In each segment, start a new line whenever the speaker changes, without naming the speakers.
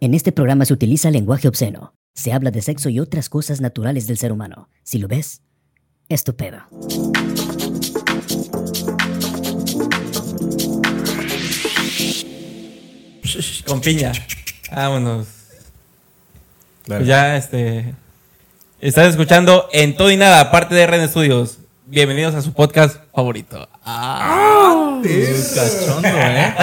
En este programa se utiliza lenguaje obsceno. Se habla de sexo y otras cosas naturales del ser humano. Si lo ves, es tu pedo.
Con piña. Vámonos. Pues ya, este. Estás escuchando en todo y nada, aparte de Ren Studios. Bienvenidos a su podcast favorito.
Ah,
cachondo, ¿eh?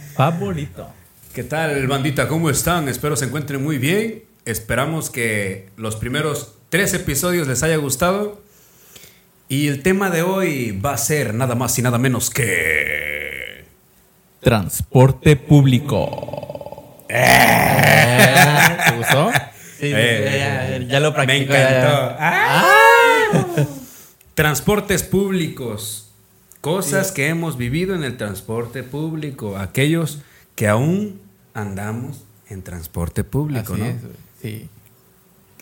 favorito.
¿Qué tal, bandita? ¿Cómo están? Espero se encuentren muy bien. Esperamos que los primeros tres episodios les haya gustado. Y el tema de hoy va a ser nada más y nada menos que.
Transporte público. ¿Te gustó? Sí,
Eh,
ya, ya lo
Me
practico.
encantó.
ya, ya.
Transportes públicos. Cosas que hemos vivido en el transporte público. Aquellos que aún andamos en transporte público,
Así
¿no?
es. Sí.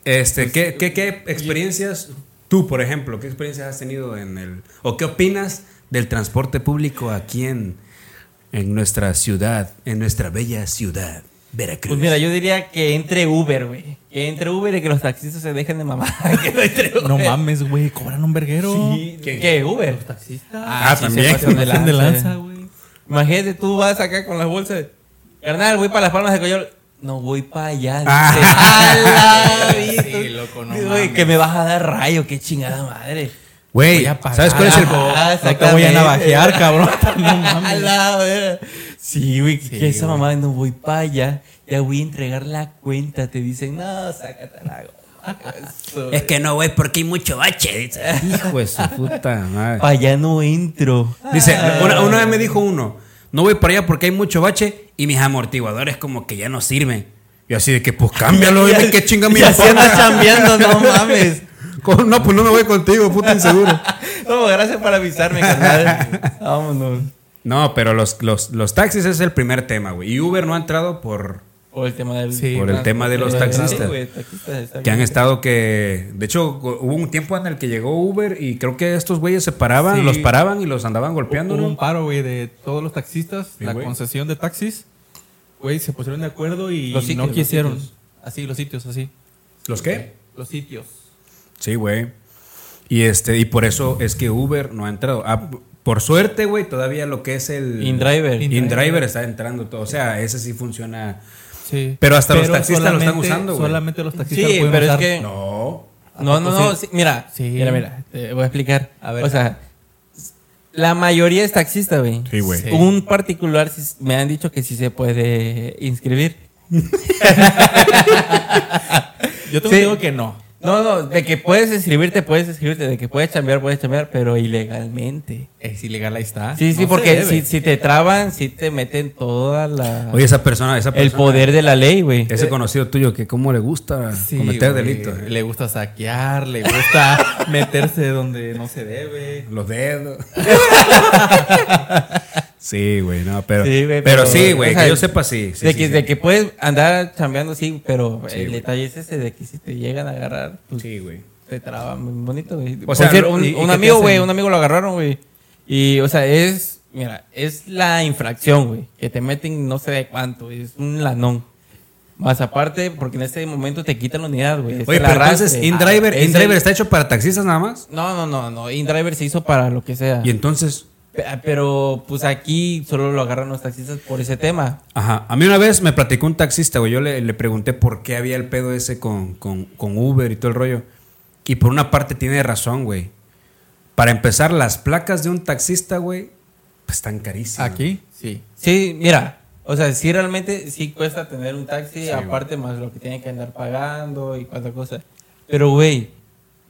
Este, ¿qué, qué, qué experiencias, tú por ejemplo, qué experiencias has tenido en el, o qué opinas del transporte público aquí en, en nuestra ciudad, en nuestra bella ciudad, Veracruz?
Pues mira, yo diría que entre Uber, güey. Que entre Uber y que los taxistas se dejen de mamar. que no entre Uber.
No mames, güey, cobran un verguero.
Sí, ¿Qué? Uber?
taxistas.
Ah,
sí,
también.
se pasan de lanza, güey. Imagínate, tú vas acá con las bolsas. Carnal, voy para las palmas de Coyol. No voy para allá.
Ah.
dice. ¡A la
Sí, loco, no mames.
que me vas a dar rayo, qué chingada madre.
Güey. ¿sabes cuál es el...?
Ah,
No te voy a navajear, cabrón. No mames.
Sí, güey,
Sí,
que esa
güey.
mamá no voy para allá. Ya voy a entregar la cuenta. Te dicen, no, sácate la
Es que no, güey, porque hay mucho bache. dice. Hijo de su puta madre.
Para allá no entro.
Dice, una, una vez me dijo uno, no voy para allá porque hay mucho bache y mis amortiguadores como que ya no sirven. Y así de que, pues cámbialo, ¿de qué chinga
Y así
importa?
andas chambeando, no mames.
No, pues no me voy contigo, puta inseguro.
No, gracias por avisarme, carnal. Vámonos.
No, pero los, los, los taxis es el primer tema, güey. Y Uber no ha entrado por
Por el tema del.
Sí,
Por el tema de los taxistas.
está
que han estado que... De hecho, hubo un tiempo en el que llegó Uber y creo que estos güeyes se paraban,
Sí.
los paraban y los andaban golpeando,
Hubo
¿no?
un paro, güey, de todos los taxistas,
Sí,
la concesión de taxis. Güey, se pusieron de acuerdo y
Los sitios,
no quisieron. Así, los sitios, así.
¿Los qué?
Los sitios.
Sí, güey. Y este y por eso es que Uber no ha entrado. Ah, por suerte, güey, todavía lo que es el
InDriver.
InDriver está entrando todo. O sea, ese sí funciona.
Sí.
Pero hasta los taxistas lo están usando, güey.
Solamente los taxistas
Sí,
lo pueden
pero es
usar.
que-
No.
No, no, no.
Sí.
sí, mira,
Sí.
mira, mira. Te voy a explicar.
A ver.
O sea, la mayoría es taxista, güey.
Sí, güey.
Sí.
Un particular me han dicho que sí se puede inscribir.
Yo te
Sí.
digo que no.
No, no, de que puedes inscribirte, puedes inscribirte, de que puedes chambear, puedes chambear, pero ilegalmente.
Es ilegal, ahí está.
Sí, sí,
No
porque si, si te traban, si te meten toda la...
Oye, esa persona, esa
el
persona
poder de la ley, güey.
ese conocido tuyo que cómo le gusta
Sí,
cometer delitos. ¿eh?
Le gusta saquear, le gusta meterse donde no se debe.
Los dedos. sí, güey, no, pero
Sí, güey,
pero,
pero,
sí, güey,
o sea,
que yo sepa sí. sí,
de, que,
sí.
de que puedes andar chambeando, sí, pero el detalle es ese de que si te llegan a agarrar, pues
Sí, güey.
te traban muy bonito, güey.
O sea,
un,
¿y-
un amigo, güey, un amigo lo agarraron, güey. Y, o sea, es, mira, es la infracción, güey, que te meten no sé de cuánto, es un lanón. Más aparte, porque en este momento te quitan la unidad, güey.
Oye, pero entonces
arrastre.
InDriver,
Ah, es
InDriver
el-
está hecho para taxistas nada más.
No, no, no, no. InDriver se hizo para lo que sea.
Y entonces
Pero, pues aquí solo lo agarran los taxistas por ese tema.
Ajá. A mí una vez me platicó un taxista, güey. Yo le, le pregunté por qué había el pedo ese con, con, con Uber y todo el rollo. Y por una parte tiene razón, güey. Para empezar, las placas de un taxista, güey, pues están carísimas.
Aquí, sí.
Sí, mira, o sea, sí realmente sí cuesta tener un taxi,
Sí,
aparte más lo que tienen que andar pagando y cuánta cosa. Pero, güey,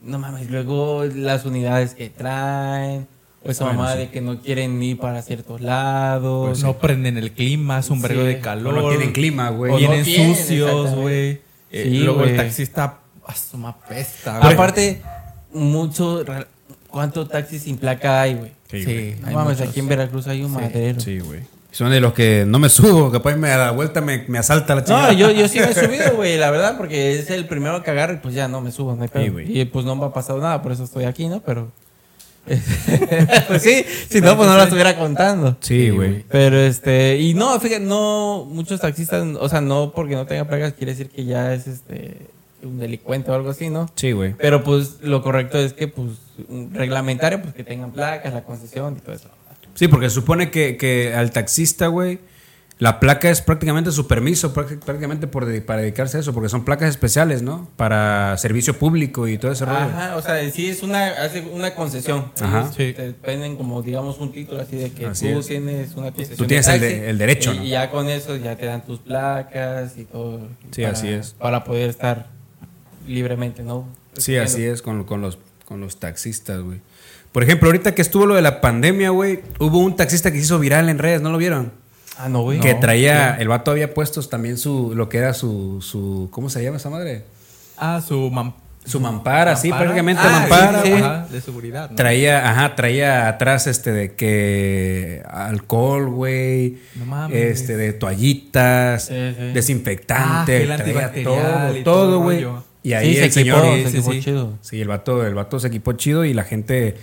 no mames, luego las unidades que traen, o esa
Bueno,
mamá
sí.
de que no quieren ir para ciertos lados.
Pues no prenden el clima, es un vergo
Sí.
de
O
calor.
no tienen clima, güey.
No
vienen
tienen,
sucios, güey. Eh,
Sí,
luego
güey.
el taxista asoma pesta, güey.
Aparte, mucho, ra- ¿cuánto taxi sin placa hay, güey?
Sí,
Sí,
güey.
No mames,
muchos.
aquí en Veracruz hay un madero.
Sí, güey. Son de los que no me subo, capaz me a la vuelta me, me asalta la chingada.
No, yo, yo sí me he subido, güey, la verdad, porque es el primero que agarro y pues ya no me subo, no hay pedo.
Sí, güey.
y pues no me ha pasado nada, por eso estoy aquí, ¿no? Pero pues sí, si no, pues no lo estuviera contando.
Sí, güey.
Pero este, y no, fíjate, no, muchos taxistas, o sea, no porque no tenga placas quiere decir que ya es este un delincuente o algo así, ¿no?
Sí, güey.
Pero pues lo correcto es que, pues, un reglamentario, pues que tengan placas, la concesión y todo eso.
Sí, porque supone que, que al taxista, güey, la placa es prácticamente su permiso, práct- prácticamente por de- para dedicarse a eso, porque son placas especiales, ¿no? Para servicio público y todo ese rollo.
Ajá, o sea, sí es una, hace una concesión.
Ajá.
Sí.
Te venden como, digamos, un título así de que
Así
tú
es.
tienes una concesión.
Tú tienes
de
el
taxi,
de- el derecho,
y,
¿no?
Y ya con eso ya te dan tus placas y todo.
Sí,
para-
así es.
Para poder estar libremente, ¿no?
Sí, así es con, con los, con los taxistas, güey. Por ejemplo, ahorita que estuvo lo de la pandemia, güey, hubo un taxista que se hizo viral en redes, ¿no lo vieron?
Ah, no, güey.
que
No.
traía, el vato había puesto también su, lo que era su, su, ¿cómo se llama esa madre?
Ah, su mam-
Su mampara, sí, prácticamente
Ah,
mampara,
sí, sí.
güey.
Ajá, de seguridad. ¿no?
Traía, ajá, traía atrás este de que alcohol, güey.
No mames.
Este de toallitas,
Sí,
desinfectante,
Ah,
traía todo,
todo
güey. Y ahí
sí,
el
se equipó,
señor
se
sí,
equipó
sí.
chido.
Sí, el vato, el vato se equipó chido y la gente,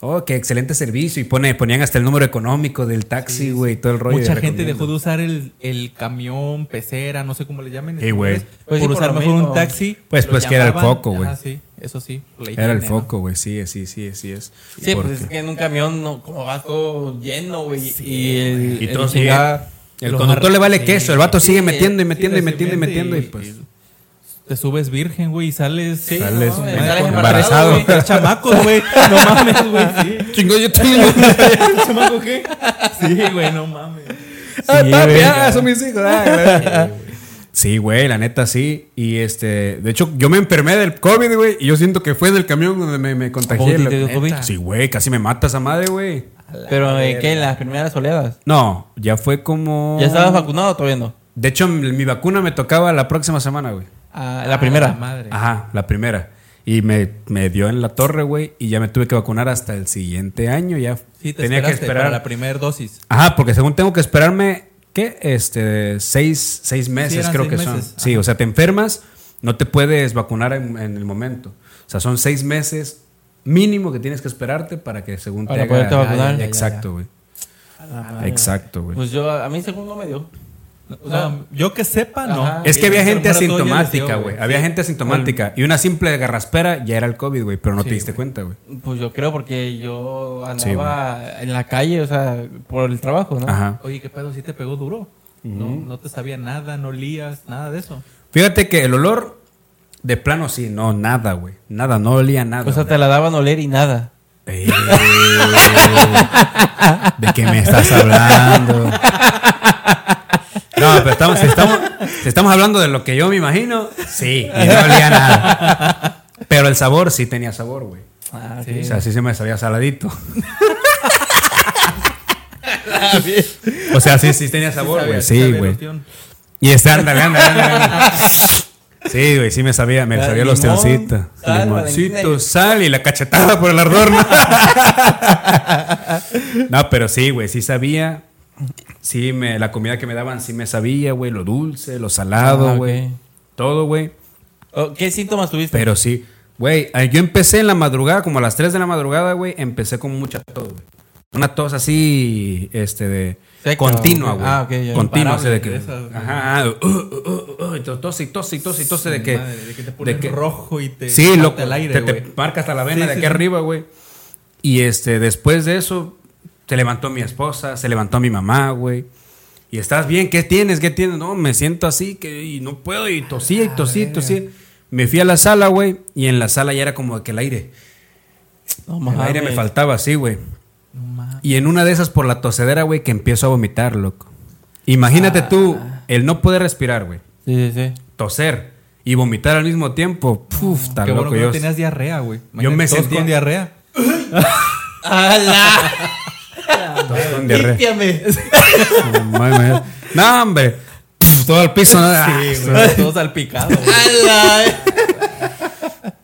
oh, qué excelente servicio. Y pone, ponían hasta el número económico del taxi, güey, y todo el rollo.
Mucha gente dejó de usar el, el camión, pecera, no sé cómo le llamen.
Sí, güey.
Pues sí,
por
por
usar mejor
mismo.
un taxi.
Pues, pues, que era el foco, güey.
Ajá, sí, eso sí.
Era el foco, güey, sí, sí, sí, sí es.
Sí,
Porque-
pues es que en un camión, no, como va todo lleno, güey. y el,
Y
el
todo El
Lo
conductor
más-
le vale
sí,
queso, el vato
sí,
sigue
sí,
metiendo y
Sí,
metiendo y metiendo y metiendo y
y-
pues.
Te subes virgen, güey, y sales.
Sí,
Sales
no, sales
embarazado.
güey.
Chamacos, güey. No mames, güey. Sí.
Chingo, yo tengo.
¿Chamaco qué? Sí, güey, no mames.
Ah,
Sí,
papi,
güey.
ah, son mis hijos. ah, güey. Sí, güey, la neta sí. Y este, de hecho, yo me enfermé del COVID, güey. Y yo siento que fue del camión donde me, me contagié.
¿Cómo
la-
te dio COVID?
Sí, güey, casi me mata esa madre, güey.
Pero, ¿en qué? ¿En las primeras oleadas?
No, ya fue como.
¿Ya estabas vacunado o todavía no?
De hecho, mi vacuna me tocaba la próxima semana, güey.
Ah, la primera.
La madre.
Ajá, la primera. Y me, me dio en la torre, güey. Y ya me tuve que vacunar hasta el siguiente año. Ya
Sí, te
tenía que esperar.
para la primera dosis.
Ajá, porque según tengo que esperarme, ¿qué? Este, seis, seis meses creo
seis
que son.
meses.
Sí, o sea, te enfermas, no te puedes vacunar en, en el momento. O sea, son seis meses mínimo que tienes que esperarte para que según
Para
te
poderte
haga-
vacunar.
Ya, ya, Exacto, güey. Exacto, güey.
Pues yo, a mí según no me dio. O sea,
No, yo que sepa, no.
Ajá.
es que había gente asintomática, güey. Había gente asintomática. Y una simple garraspera ya era el COVID, güey. Pero no te diste cuenta, güey.
pues yo creo porque yo
Sí,
andaba en la calle, o sea, por el trabajo, ¿no?
Ajá.
Oye, ¿qué pedo? ¿Sí te pegó duro? no, no te sabía nada, no lías, nada de eso.
Fíjate que el olor, de plano sí, no, nada, güey. Nada, no olía nada.
O sea, te la daban a oler y nada.
Eh, ¿De qué me estás hablando? No, pero estamos, si estamos, hablando de lo que yo me imagino, sí, y no olía nada. Pero el sabor sí tenía sabor, güey.
Ah,
O sea, sí se me sabía saladito. o sea, sí, sí tenía sabor, güey.
sí
Sí, güey. Y está, ándale, ándale, ándale. Sí, güey, sí me sabía, me sabía los
limón,
teoncitos.
sal,
Limoncito, sal y la cachetada por el ardor. ¿no? no, pero sí, güey, sí sabía. Sí, me, la comida que me daban sí me sabía, güey, lo dulce, lo salado,
Ah,
güey. Todo, güey.
Oh, ¿Qué síntomas tuviste?
Pero sí, güey, ah, yo empecé en la madrugada, como a las 3 de la madrugada, güey, empecé con mucha tos, güey. Una tos así, este, de...
Seca,
continua, güey.
Ah, ok, ya.
Continua, así de que...
Imparable, de esas,
Ajá, ah, uh, uh, uh, uh, y tos y tos y tos y tos de que...
Madre, de que te ponen rojo y te
Sí, loco.
el aire,
te, te marca hasta la vena
Sí,
de aquí
sí.
arriba, güey. Y este, después de eso, se levantó mi esposa, se levantó mi mamá, güey. Y estás bien, ¿qué tienes? ¿Qué tienes? No, me siento así que y no puedo. Y tosía y tosía y tosía. Me fui a la sala, güey. Y en la sala ya era como que el aire.
no
El aire me faltaba así, güey.
No mames.
Y en una de esas por la tosedera, güey, que empiezo a vomitar, loco. Imagínate tú el no poder respirar, güey.
Sí, sí, sí.
Toser y vomitar al mismo tiempo. Puf,
bueno
loco.
que
yo
no tenías diarrea, güey.
yo me sentía-
con diarrea.
¡Hala! ¡Límpiame!
No, hombre. Puf, todo el piso. ¿no? Ah,
Sí, güey. Todo salpicado.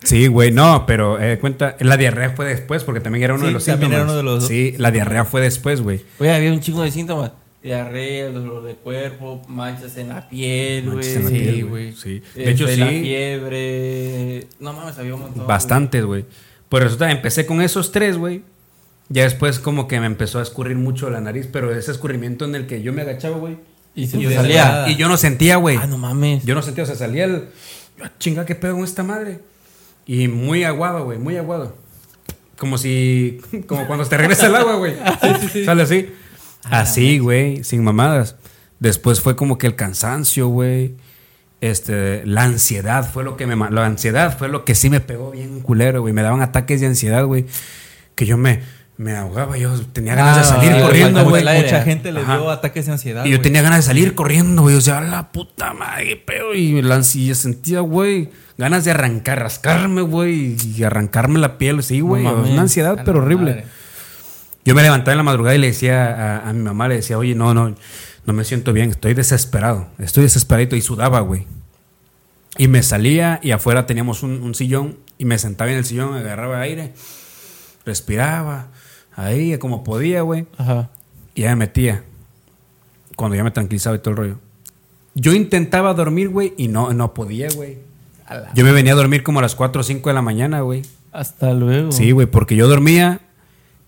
Sí, güey, no, pero eh, cuenta, la diarrea fue después, porque también era uno
Sí,
de los
también
síntomas.
era uno de los-
Sí, la diarrea fue después, güey.
Oye, había un chingo de síntomas. Diarrea, dolor de cuerpo, manchas en la piel, güey.
La
Sí, güey.
Sí.
De
De hecho,
La
sí,
fiebre. No mames, había un montón.
bastantes, güey. Pues resulta, empecé con esos tres, güey. Ya después como que me empezó a escurrir mucho la nariz, pero ese escurrimiento en el que yo me agachaba, güey.
Y se
Y,
te salía.
y yo no sentía, güey.
Ah, no mames.
Yo no sentía, o sea, salía el. yo, Chinga, ¿qué pedo con esta madre? Y muy aguado, güey, muy aguado. Como si. Como cuando te regresa el agua, güey. Sale así. Así, güey, sin mamadas. Después fue como que el cansancio, güey. Este, la ansiedad fue lo que me. La ansiedad fue lo que sí me pegó bien culero, güey. Me daban ataques de ansiedad, güey. Que yo me, me ahogaba, yo tenía ganas de
Ah,
salir corriendo, güey.
Mucha gente le
Ajá.
dio ataques de ansiedad.
Y yo tenía ganas de salir corriendo, güey. O sea, a la puta madre, qué pedo. Y la ansiedad sentía, güey, ganas de arrancar, rascarme, güey, y arrancarme la piel. Sí, güey.
No
una ansiedad, pero horrible.
madre.
Yo me levantaba en la madrugada y le decía a, a mi mamá, le decía, oye, no, no, no me siento bien, estoy desesperado. Estoy desesperadito. Y sudaba, güey. Y me salía y afuera teníamos un, un sillón y me sentaba en el sillón, agarraba aire, respiraba, ahí como podía, güey.
Ajá.
Y ya me metía. Cuando ya me tranquilizaba y todo el rollo. Yo intentaba dormir, güey, y no, no podía, güey. Yo me venía a dormir como a las 4 o 5 de la mañana, güey.
Hasta luego.
Sí, güey, porque yo dormía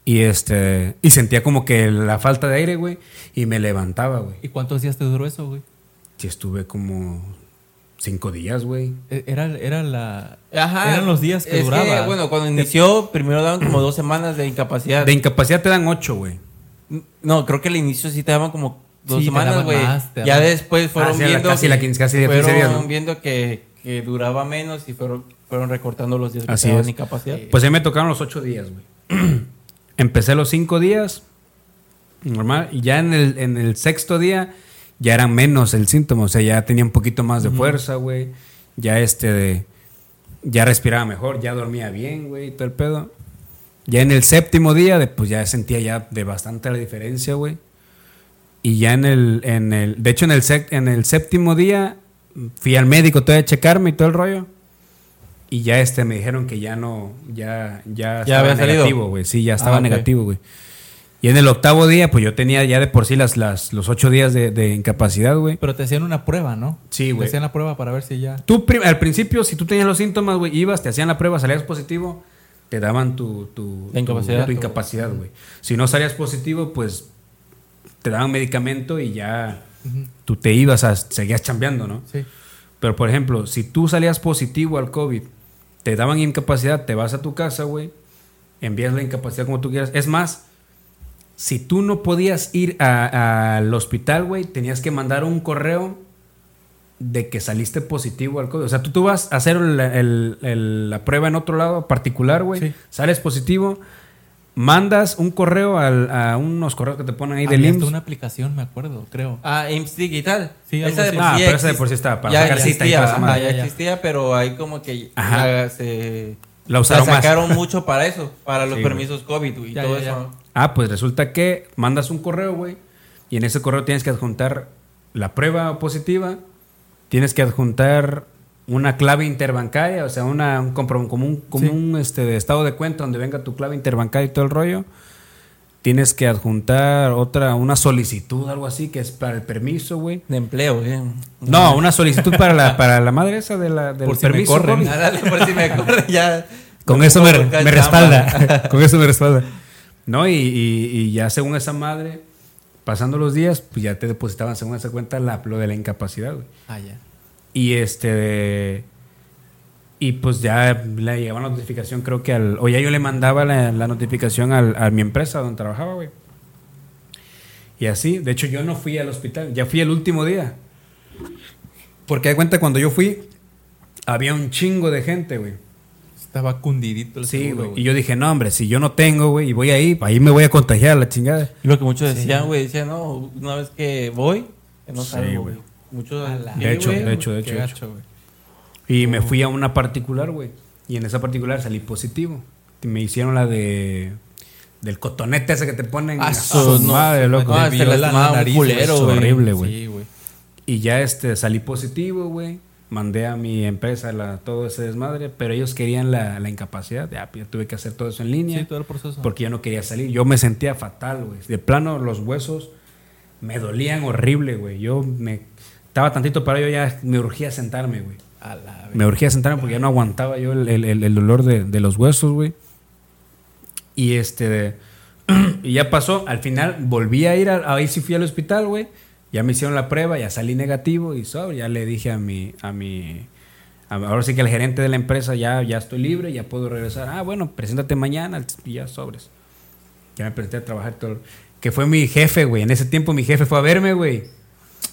y este y sentía como que la falta de aire, güey, y me levantaba, güey.
¿Y cuántos días te duró eso, güey?
Sí, estuve como cinco días, güey.
E- Era, era la.
Ajá.
Eran los días que
Es
duraba.
bueno, cuando inició, primero daban como dos semanas de incapacidad.
De incapacidad te dan ocho, güey.
No, creo que al inicio sí te daban como dos
Sí,
semanas, güey. Ya después fueron
Ah, sí, la-
viendo
casi
que,
la casi
fueron
15 días, ¿no?
viendo que, que duraba menos y fueron, fueron recortando los días que
Así
te daban incapacidad.
Pues ahí me tocaron los ocho días, güey. Empecé los cinco días, normal, y ya en el, en el sexto día ya eran menos el síntoma, o sea, ya tenía un poquito más de fuerza, güey. Ya este de- ya respiraba mejor, ya dormía bien, güey, todo el pedo. Ya en el séptimo día, de- pues ya sentía ya de bastante la diferencia, güey. Y ya en el, en el, de hecho en el, sec- en el séptimo día fui al médico todavía a checarme y todo el rollo. Y ya este me dijeron que ya no, ya, ya, estaba
había
negativo, güey. Sí, ya estaba
Ah, ok.
negativo, güey. Y en el octavo día, pues yo tenía ya de por sí las, las, los ocho días de, de incapacidad, güey.
Pero te hacían una prueba, ¿no?
Sí,
Te
güey.
hacían la prueba para ver si ya.
Tú al principio, si tú tenías los síntomas, güey, ibas, te hacían la prueba, salías positivo, te daban tu, tu,
incapacidad.
tu, incapacidad, güey. Si no salías positivo, pues te daban medicamento y ya tú te ibas a, seguías chambeando, ¿no?
Sí.
Pero, por ejemplo, si tú salías positivo al COVID, te daban incapacidad, te vas a tu casa, güey, envías la incapacidad como tú quieras. Es más, si tú no podías ir a- al hospital, güey, tenías que mandar un correo de que saliste positivo al COVID. O sea, tú, tú vas a hacer el- el- el- la prueba en otro lado particular, güey,
Sí.
sales positivo, mandas un correo al- a unos correos que te ponen ahí del IMSS.
una aplicación, me acuerdo, creo.
Ah, IMSS Digital.
Sí,
esa de por
Ah,
sí
pero esa de por sí estaba para
ya
sacar cita y
existía, ajá, ya
Ya, ya.
existía, pero ahí como que
Ajá.
ya se...
La
la
usaron más.
sacaron mucho para eso, para los
Sí,
permisos COVID y
Ya,
todo
ya, ya.
eso.
Ah, pues resulta que mandas un correo, güey, y en ese correo tienes que adjuntar la prueba positiva, tienes que adjuntar una clave interbancaria, o sea, una, un como un, como
Sí.
un, este, estado de cuenta donde venga tu clave interbancaria y todo el rollo. Tienes que adjuntar otra, una solicitud, algo así, que es para el permiso, güey.
De empleo, ¿eh?
No, una solicitud para la, para la madre esa de la, del
Por si me
permiso.
corren.
Ah, dale, por si me corre ya.
Con eso me, respalda. Con eso me respalda. No, y, y- y ya según esa madre, pasando los días, pues ya te depositaban según esa cuenta la, lo de la incapacidad, güey.
Ah, ya.
Y este. Y pues ya le llegaba la notificación, creo que al. O ya yo le mandaba la, la notificación al- a mi empresa donde trabajaba, güey. Y así, de hecho, yo no fui al hospital, ya fui el último día. Porque de cuenta, cuando yo fui, había un chingo de gente, güey.
Estaba cundidito el
Sí,
seguro,
güey. Y yo dije, no, hombre, si yo no tengo, güey, y voy ahí, ahí me voy a contagiar la chingada.
Y lo que muchos decían, güey, decían, no, una vez que voy, no
Sí,
salgo,
güey.
güey. Muchos sí,
De hecho,
güey.
de hecho, de hecho. de hecho. Y me fui a una particular, güey. Y en esa particular salí positivo. Y me hicieron la de. Del cotonete ese que te ponen.
Ah,
a
su- no,
madre, loco.
no,
la nariz,
culero,
güey.
güey.
horrible, güey.
Sí, güey.
Y ya este, salí positivo, güey. Mandé a mi empresa la, todo ese desmadre. Pero ellos querían la, la incapacidad. Ya, tuve que hacer todo eso en línea.
Sí, todo el proceso.
porque ya no quería salir. Yo me sentía fatal, güey. De plano, los huesos me dolían horrible, güey. Yo me estaba tantito para yo ya me urgía sentarme, güey. Me urgía sentarme porque ya no aguantaba yo el, el- el- el dolor de, de los huesos, güey. Y este, y ya pasó. Al final volví a ir, a- ahí sí fui al hospital, güey. Ya me hicieron la prueba, ya salí negativo y sobre, ya le dije a mi, a mi, a- ahora sí que el gerente de la empresa ya, ya estoy libre, ya puedo regresar. Ah, bueno, preséntate mañana y ya sobres. Ya me presenté a trabajar todo. Que fue mi jefe, güey. En ese tiempo mi jefe fue a verme, güey.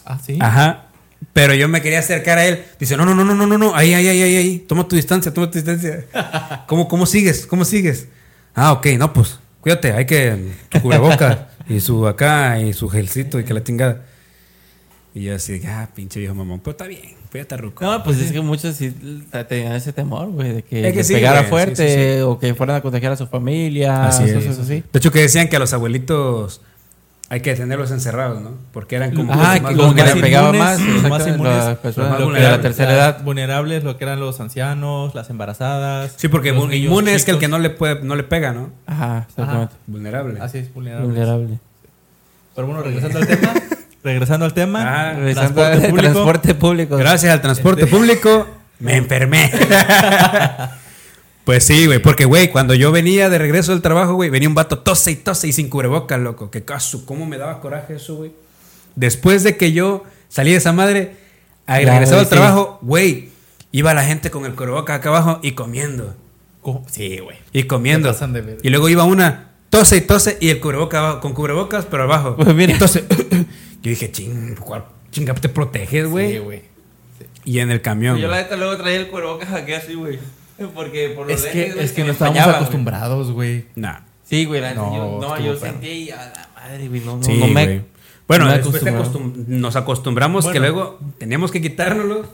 Ah, sí.
Ajá. Pero yo me quería acercar a él. Dice, no, no, no, no, no, no, no. Ahí, ahí, ahí, ahí, ahí. Toma tu distancia, toma tu distancia. ¿Cómo, cómo sigues? ¿Cómo sigues? Ah, ok, no, pues, cuídate. Hay que tu cubreboca y su acá y su gelcito y que la tingada. Y yo así, ah, pinche viejo mamón. Pero está bien, cuídate, ruco.
No, pues es que muchos sí tenían ese temor, güey, de que
Es que
les
sí,
pegara
güey,
fuerte
sí, sí, sí.
o que fueran a contagiar a su familia,
Así es.
cosas así.
De hecho, que decían que a los abuelitos hay que tenerlos encerrados, ¿no? Porque eran como.
Ah,
más
que como que le
vulnerables.
pegaba
inmunes,
más,
los más
exacto,
inmunes,
las personas
los más
de la
vulnerables.
tercera edad.
Vulnerables, lo que eran los ancianos, las embarazadas.
Sí, porque
los niños
inmune es que el que
chicos.
no le, puede, no le pega, ¿no?
Ajá, exactamente.
Vulnerable.
Así es, vulnerables.
Vulnerable.
Pero bueno, regresando al tema. regresando al tema.
Ah,
Regresando
transporte
al
público.
transporte público.
Gracias al transporte público me enfermé. pues sí, güey, porque, güey, cuando yo venía de regreso del trabajo, güey, venía un vato tose y tose y sin cubrebocas, loco. Que caso, cómo me daba coraje eso, güey. Después de que yo salí de esa madre, a
Claro,
regresar al
sí.
trabajo, güey, iba la gente con el cubrebocas acá abajo y comiendo.
Co- Sí, güey.
Y comiendo. Y luego iba una, tose y tose y el cubrebocas abajo- con cubrebocas, pero abajo.
Pues mira.
Entonces, yo dije, ching, ¿cuál chinga te proteges, güey?
Sí, güey.
y en el camión.
Yo la neta luego traía el cubrebocas aquí así, güey. Porque por los
Es que,
güey,
es que no estábamos
güey.
acostumbrados, güey.
Nah.
Sí, güey, la neta,
No,
yo, no, yo sentí y a la madre, güey, no, no,
Sí,
no me...
Bueno,
no me
después acostum- nos acostumbramos que luego teníamos que quitárnoslo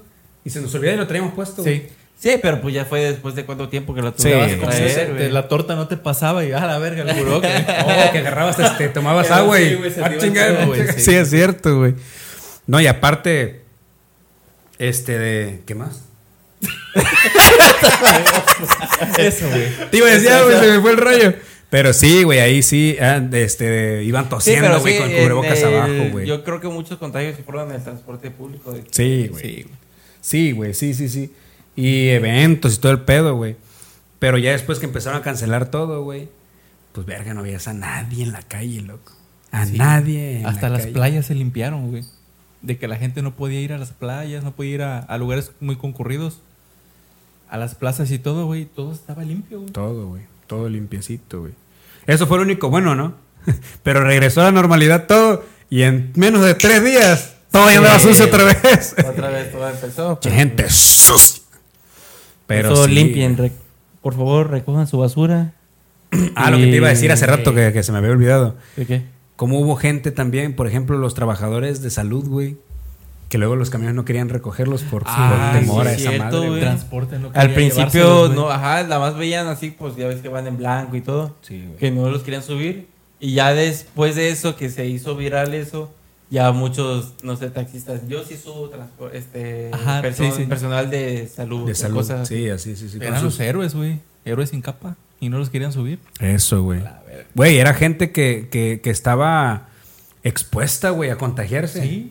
y se nos olvidaba y lo traíamos puesto.
Sí.
Sí, pero pues ya fue después de cuánto tiempo que lo
Sí,
tuvimos
sí,
que
Como
traer,
de la torta no te pasaba y a la verga el curoque.
Oh, que agarrabas, este, tomabas
Sí,
agua y.
güey, se
Ah, chingada,
el pedo, güey,
sí.
sí.
es cierto, güey. No, y aparte. Este de. ¿Qué más?
Eso, güey.
Te iba a decir, güey, se me fue el rollo. Pero sí, güey, ahí sí, ah, este, iban
Sí,
tosiendo, güey,
sí,
con
en
cubrebocas
el-
abajo, güey.
Yo creo que muchos contagios se fueron en el transporte público. de-
Sí, güey.
Sí, güey.
Sí, güey, sí, sí, sí. Y eventos y todo el pedo, güey. Pero ya después que empezaron a cancelar todo, güey, pues verga, no veías a nadie en la calle, loco. A
Sí.
nadie. en
Hasta
la
las
calle.
playas se limpiaron, güey. De que la gente no podía ir a las playas, no podía ir a, a lugares muy concurridos. A las plazas y todo, güey. Todo estaba limpio, güey.
Todo, güey. Todo limpiecito, güey. Eso fue lo único bueno, ¿no? Pero regresó a la normalidad todo y en menos de tres días todo ya andaba
Sí.
sucio otra vez.
Otra vez todo empezó.
Gente sucia. Pero
Eso
sí.
limpien, por favor, recojan su basura.
Ah, lo que te iba a decir hace rato que, que se me había olvidado.
¿De qué?
Como hubo gente también, por ejemplo, los trabajadores de salud, güey, que luego los camiones no querían recogerlos por,
Ah,
por temor
sí,
a esa
cierto,
madre.
Transporte no
Al principio, no, ajá, nada más veían así, pues ya ves que van en blanco y todo.
Sí,
que no los querían subir. Y ya después de eso, que se hizo viral eso, ya muchos, no sé, taxistas, yo sí subo este,
Ajá,
perso-
sí, sí.
personal de salud.
De salud.
cosas.
Sí, así, sí, sí. con
Eran
sus-
los héroes, güey. Héroes sin capa. Y no los querían subir.
Eso, güey. Güey, era gente que, que, que estaba expuesta, güey, a contagiarse.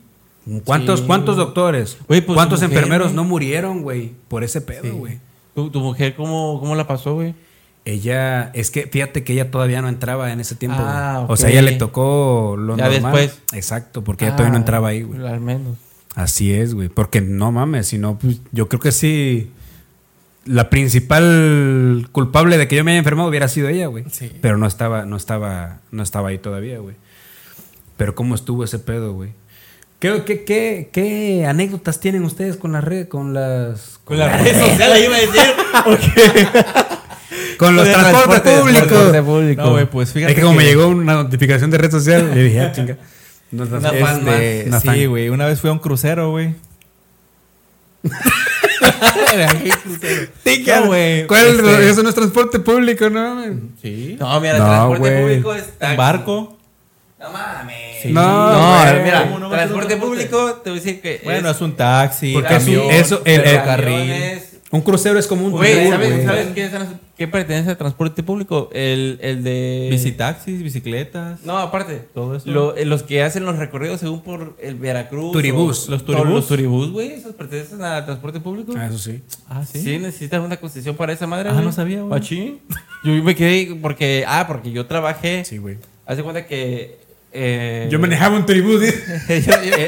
¿Cuántos,
Sí,
¿cuántos
güey.
doctores?
Güey, pues,
¿Cuántos
mujer,
enfermeros no murieron, güey, por ese pedo,
Sí.
güey?
¿Tu, tu mujer cómo, cómo la pasó, güey?
Ella, es que fíjate que ella todavía no entraba en ese tiempo.
Ah.
O sea, ella le tocó lo
Ya
normal.
después.
Exacto, porque ella todavía no
Ah,
entraba ahí, güey.
Al menos.
Así es, güey. Porque no mames, sino, pues, yo creo que sí. La principal culpable de que yo me haya enfermado hubiera sido ella, güey.
Sí.
Pero no estaba, no estaba, no estaba ahí todavía, güey. Pero cómo estuvo ese pedo, güey. ¿Qué, qué, qué, qué anécdotas tienen ustedes con las redes, con las,
Con las redes sociales iba a decir.
con los transportes
transporte-
públicos?
transporte público.
No, güey, pues fíjate
Es que como me llegó una notificación de red social, le dije, ah, chinga. No, no,
Una
no,
fan más.
Este, sí, güey. Una vez fui a un crucero, güey. No, güey.
¿Cuál?
Este-
Eso no es transporte público, ¿no?
Sí.
No, mira, el
No,
transporte público es
Un
taxi.
barco.
No mames.
Sí.
No,
No, mira,
¿Cómo no va a ser un
transporte
transporte?
público, te voy a decir que.
Bueno, es un taxi,
Porque es un-
camión,
eso, el- el-
ferrocarril.
camiones,
Un crucero es como un
Güey, ¿sabes. ¿sabes qué, es trans- qué pertenece al transporte público? El, el de...
Visitaxis, bicicletas.
No, aparte.
Todo eso.
Lo- eh, los que hacen los recorridos según por el Veracruz.
Turibús.
o-
Los turibús.
Los turibús, güey. Esos pertenecen al transporte público.
Ah, eso sí.
Ah,
¿Sí?
sí.
necesitas una concesión para esa madre,
Ah, no sabía, güey.
Machín. Yo me quedé porque... Ah, porque yo trabajé...
Sí, güey.
Hace cuenta que... eh,
Yo manejaba un tribú.
yo, yo,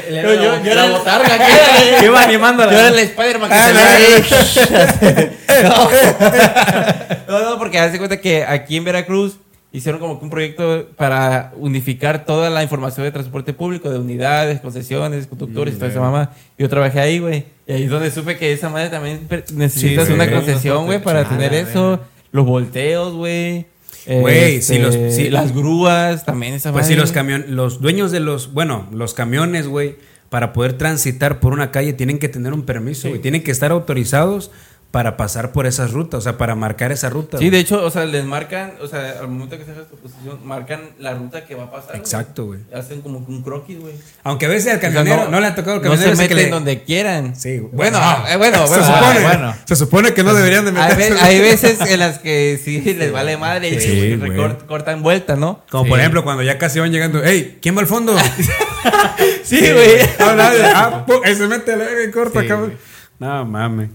era
yo-
la- botarga,
¿qué?
que iba animándola.
Yo era el Spider-Man que
Ah. No.
no, no, porque hace cuenta que aquí en Veracruz hicieron como que un proyecto para unificar toda la información de transporte público, de unidades, concesiones, conductores y toda esa mamá. Yo trabajé ahí, güey. Y ahí es donde supe que esa madre también necesitas
Sí,
una concesión, güey, para tener eso. Los volteos, güey.
Güey,
Este,
sí, los- sí.
las grúas, también esa
Pues
madre.
sí, los camion, los dueños de los, bueno, los camiones, güey, para poder transitar por una calle tienen que tener un permiso, güey. Tienen que estar autorizados para pasar por esas rutas, o sea, para marcar esa ruta.
Sí,
güey.
de hecho, o sea, les marcan, o sea, al momento que se hace tu posición, marcan la ruta que va a pasar.
Exacto, güey.
Hacen como un croquis, güey.
Aunque a veces al
O sea,
camionero no, le ha tocado al
No
camionero
se
ese que
meten
le-
donde quieran.
Sí, güey.
Bueno,
No.
eh, bueno,
se supone,
ah,
bueno.
se supone que no deberían de
Hay,
meterse.
ve- hay veces en las que sí les vale madre y
Sí,
cortan vuelta, ¿no?
Como por ejemplo cuando ya casi van llegando, hey, ¿quién va al fondo?
Sí, güey.
No, nadie. Ah, se mete la y corta, cabrón.
güey.
No mames.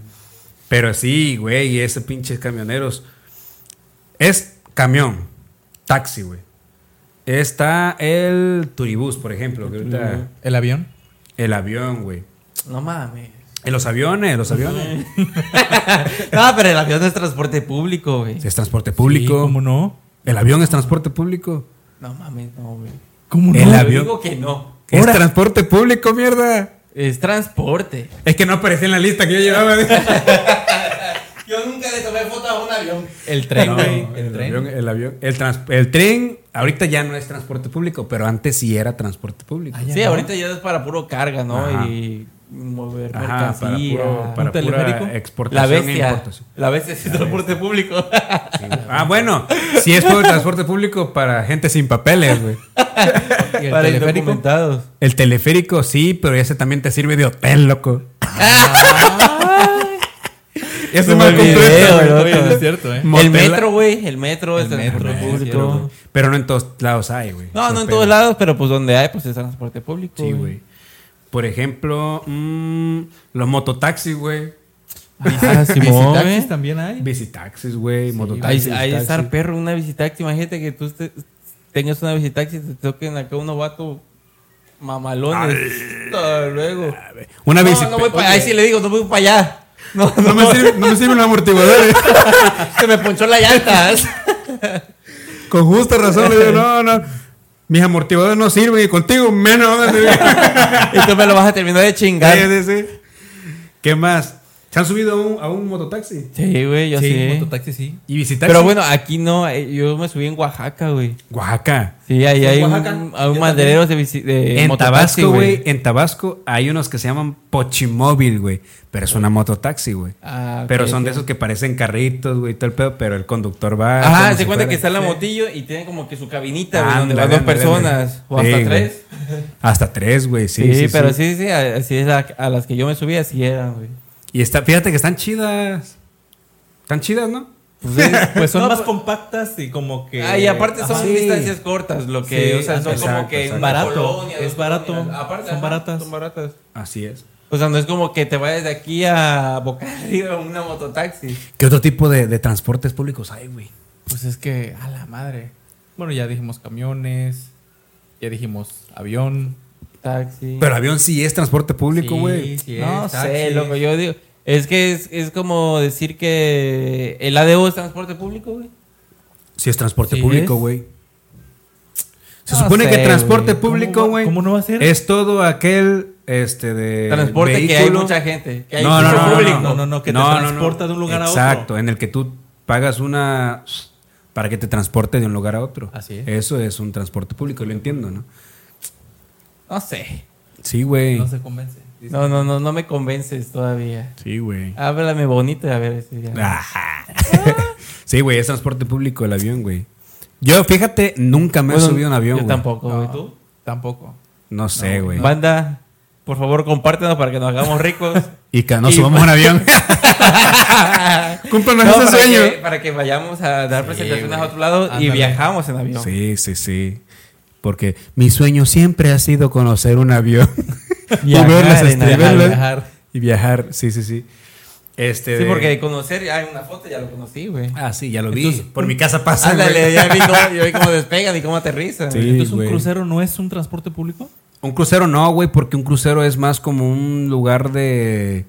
Pero sí, güey, ese pinches camioneros. Es camión, taxi, güey. Está el turibús, por ejemplo. que ahorita-
¿El avión?
el avión, güey.
No mames.
En los aviones, los aviones.
No, pero el avión no es transporte público, güey.
Es transporte
Sí,
público.
¿Cómo no?
El avión es transporte público.
No mames, no, güey.
¿Cómo
El
Yo
avión.
digo que no.
Es
Ahora.
transporte público, mierda.
Es transporte.
Es que no aparecía en la lista que yo llevaba.
Yo nunca le tomé foto a un avión.
El tren,
No,
güey.
el,
el, tren.
avión, el avión, el, trans- el tren, ahorita ya no es transporte público, pero antes sí era transporte público.
Ah,
Sí,
no.
ahorita ya es para puro carga, ¿no?
Ajá.
Y mover
Ajá, para,
mercancía.
puro, para
¿Un teleférico?
pura
La
exportación e
bestia.
importación.
La bestia es transporte público.
Ah, bueno, si es por transporte público para gente sin papeles, güey.
¿Y el
para
teleférico?
El teleférico sí, pero ese también te sirve de hotel, loco. Ese
Como
mal completo, güey.
¿no?
Es cierto, ¿eh?
El metro, güey. El metro es
El metro,
transporte
sí,
público.
cierto.
Pero no en todos lados hay, güey.
No, no en todos lados, pero pues donde hay, pues es transporte público.
Sí, güey. Por ejemplo, mm, los mototaxis, güey.
Ah,
Visitaxis
güey.
también hay.
Visitaxis, güey.
Ahí,
mototaxis.
ahí
taxis.
estar perro, una visitaxi. Imagínate que tú te- tengas una visitaxi y te toquen acá unos vatos mamalones. Hasta luego.
Una
no, no voy para Ahí sí le digo, no voy para allá. No,
No me sirve, no me sirven los amortiguadores.
Se me ponchó la llanta.
Con justa razón le digo, no, no. Mis amortiguadores no sirven y contigo menos van a servir.
y tú me lo vas a terminar de chingar.
Sí, sí, sí. ¿Qué más? ¿Se han subido a un, a un mototaxi?
Sí, güey, yo sí.
mototaxi sí.
¿Y visitaxi?
Pero bueno, aquí no. eh, Yo me subí en Oaxaca, güey.
Oaxaca.
Sí, ahí
¿En
hay un, hay un
Yo
madereros de, bici- de
En
mototaxi,
Tabasco, güey, en Tabasco hay unos que se llaman Pochimóvil, güey. Pero es una mototaxi, güey.
Ah, ok,
pero son
ok.
de esos que parecen carritos, güey, todo el pedo, pero el conductor va.
Ajá,
como
se
si
cuenta
fuera-
que está la
Sí.
motillo y tiene como que su cabinita, güey, donde
Ándale,
van dos
ándale,
personas.
ándale.
O hasta
Sí, güey.
tres.
Hasta tres, güey, sí.
Sí,
Sí,
pero
sí.
sí, sí, así es la- a las que yo me subí, así eran, güey.
Y está, fíjate que están chidas. Están chidas, ¿no?
Pues,
Pues son
No,
más compactas y como que.
Ah, y aparte son
Ajá.
Sí.
distancias cortas, lo que,
Sí,
o sea, son
exacto,
como que
Barato,
colonia,
es barato,
colonias. Aparte,
son
ajá,
baratas.
Son baratas.
Así es.
O sea, no es como que te vayas de aquí a Boca Arriba en una mototaxi.
¿Qué otro tipo de, de transportes públicos hay, güey?
Pues es que, a la madre. Bueno, ya dijimos camiones, ya dijimos avión.
Taxi.
Pero avión sí es transporte público,
Sí,
güey.
sí
no
es,
sé,
taxi.
loco, yo digo. Es que es, es como decir que el ADO es transporte público, güey.
Sí es transporte
Sí
público, güey. Se
No
supone
sé,
que transporte público,
¿Cómo va-
güey.
cómo no va a ser?
Es todo aquel este de
Transporte que hay
vehículo.
mucha gente. Que hay
no, no, no,
público.
no,
No, no, no, que te transporta de un lugar a otro.
Exacto, en el que tú pagas una para que te transporte de un lugar a otro.
Así es.
Eso es un transporte público, lo entiendo, ¿no?
No sé.
Sí, güey.
No se convence. Dice,
No, no, no, no me convences todavía.
Sí, güey.
Háblame bonito y a ver si ya.
Ajá. sí, güey, es transporte público el avión, güey. Yo, fíjate, nunca me
Bueno,
he subido a un avión,
Yo
güey.
tampoco, güey.
No,
¿Tú?
Tampoco.
No sé, güey.
Banda, por favor, compártenos para que nos hagamos ricos.
Y que nos
Y-
subamos a un avión. Cúmplanos
No,
ese
para
sueño.
que- para que vayamos a dar presentaciones a otro lado y viajamos en avión.
Sí, sí, sí. Porque mi sueño siempre ha sido conocer un avión. Y
Viajar
ver las
en
estrellas.
avión.
verlas-
Viajar.
Y viajar, sí, sí, sí. Este
Sí,
de-
porque conocer, ya en una foto ya lo conocí, güey.
Ah, sí, ya lo vi.
Entonces,
Por mi casa pasa.
Ándale, ya vi cómo, yo vi cómo despegan y cómo aterrizan.
Sí.
Entonces, ¿un
güey.
crucero no es un transporte público?
Un crucero no, güey, porque un crucero es más como un lugar de.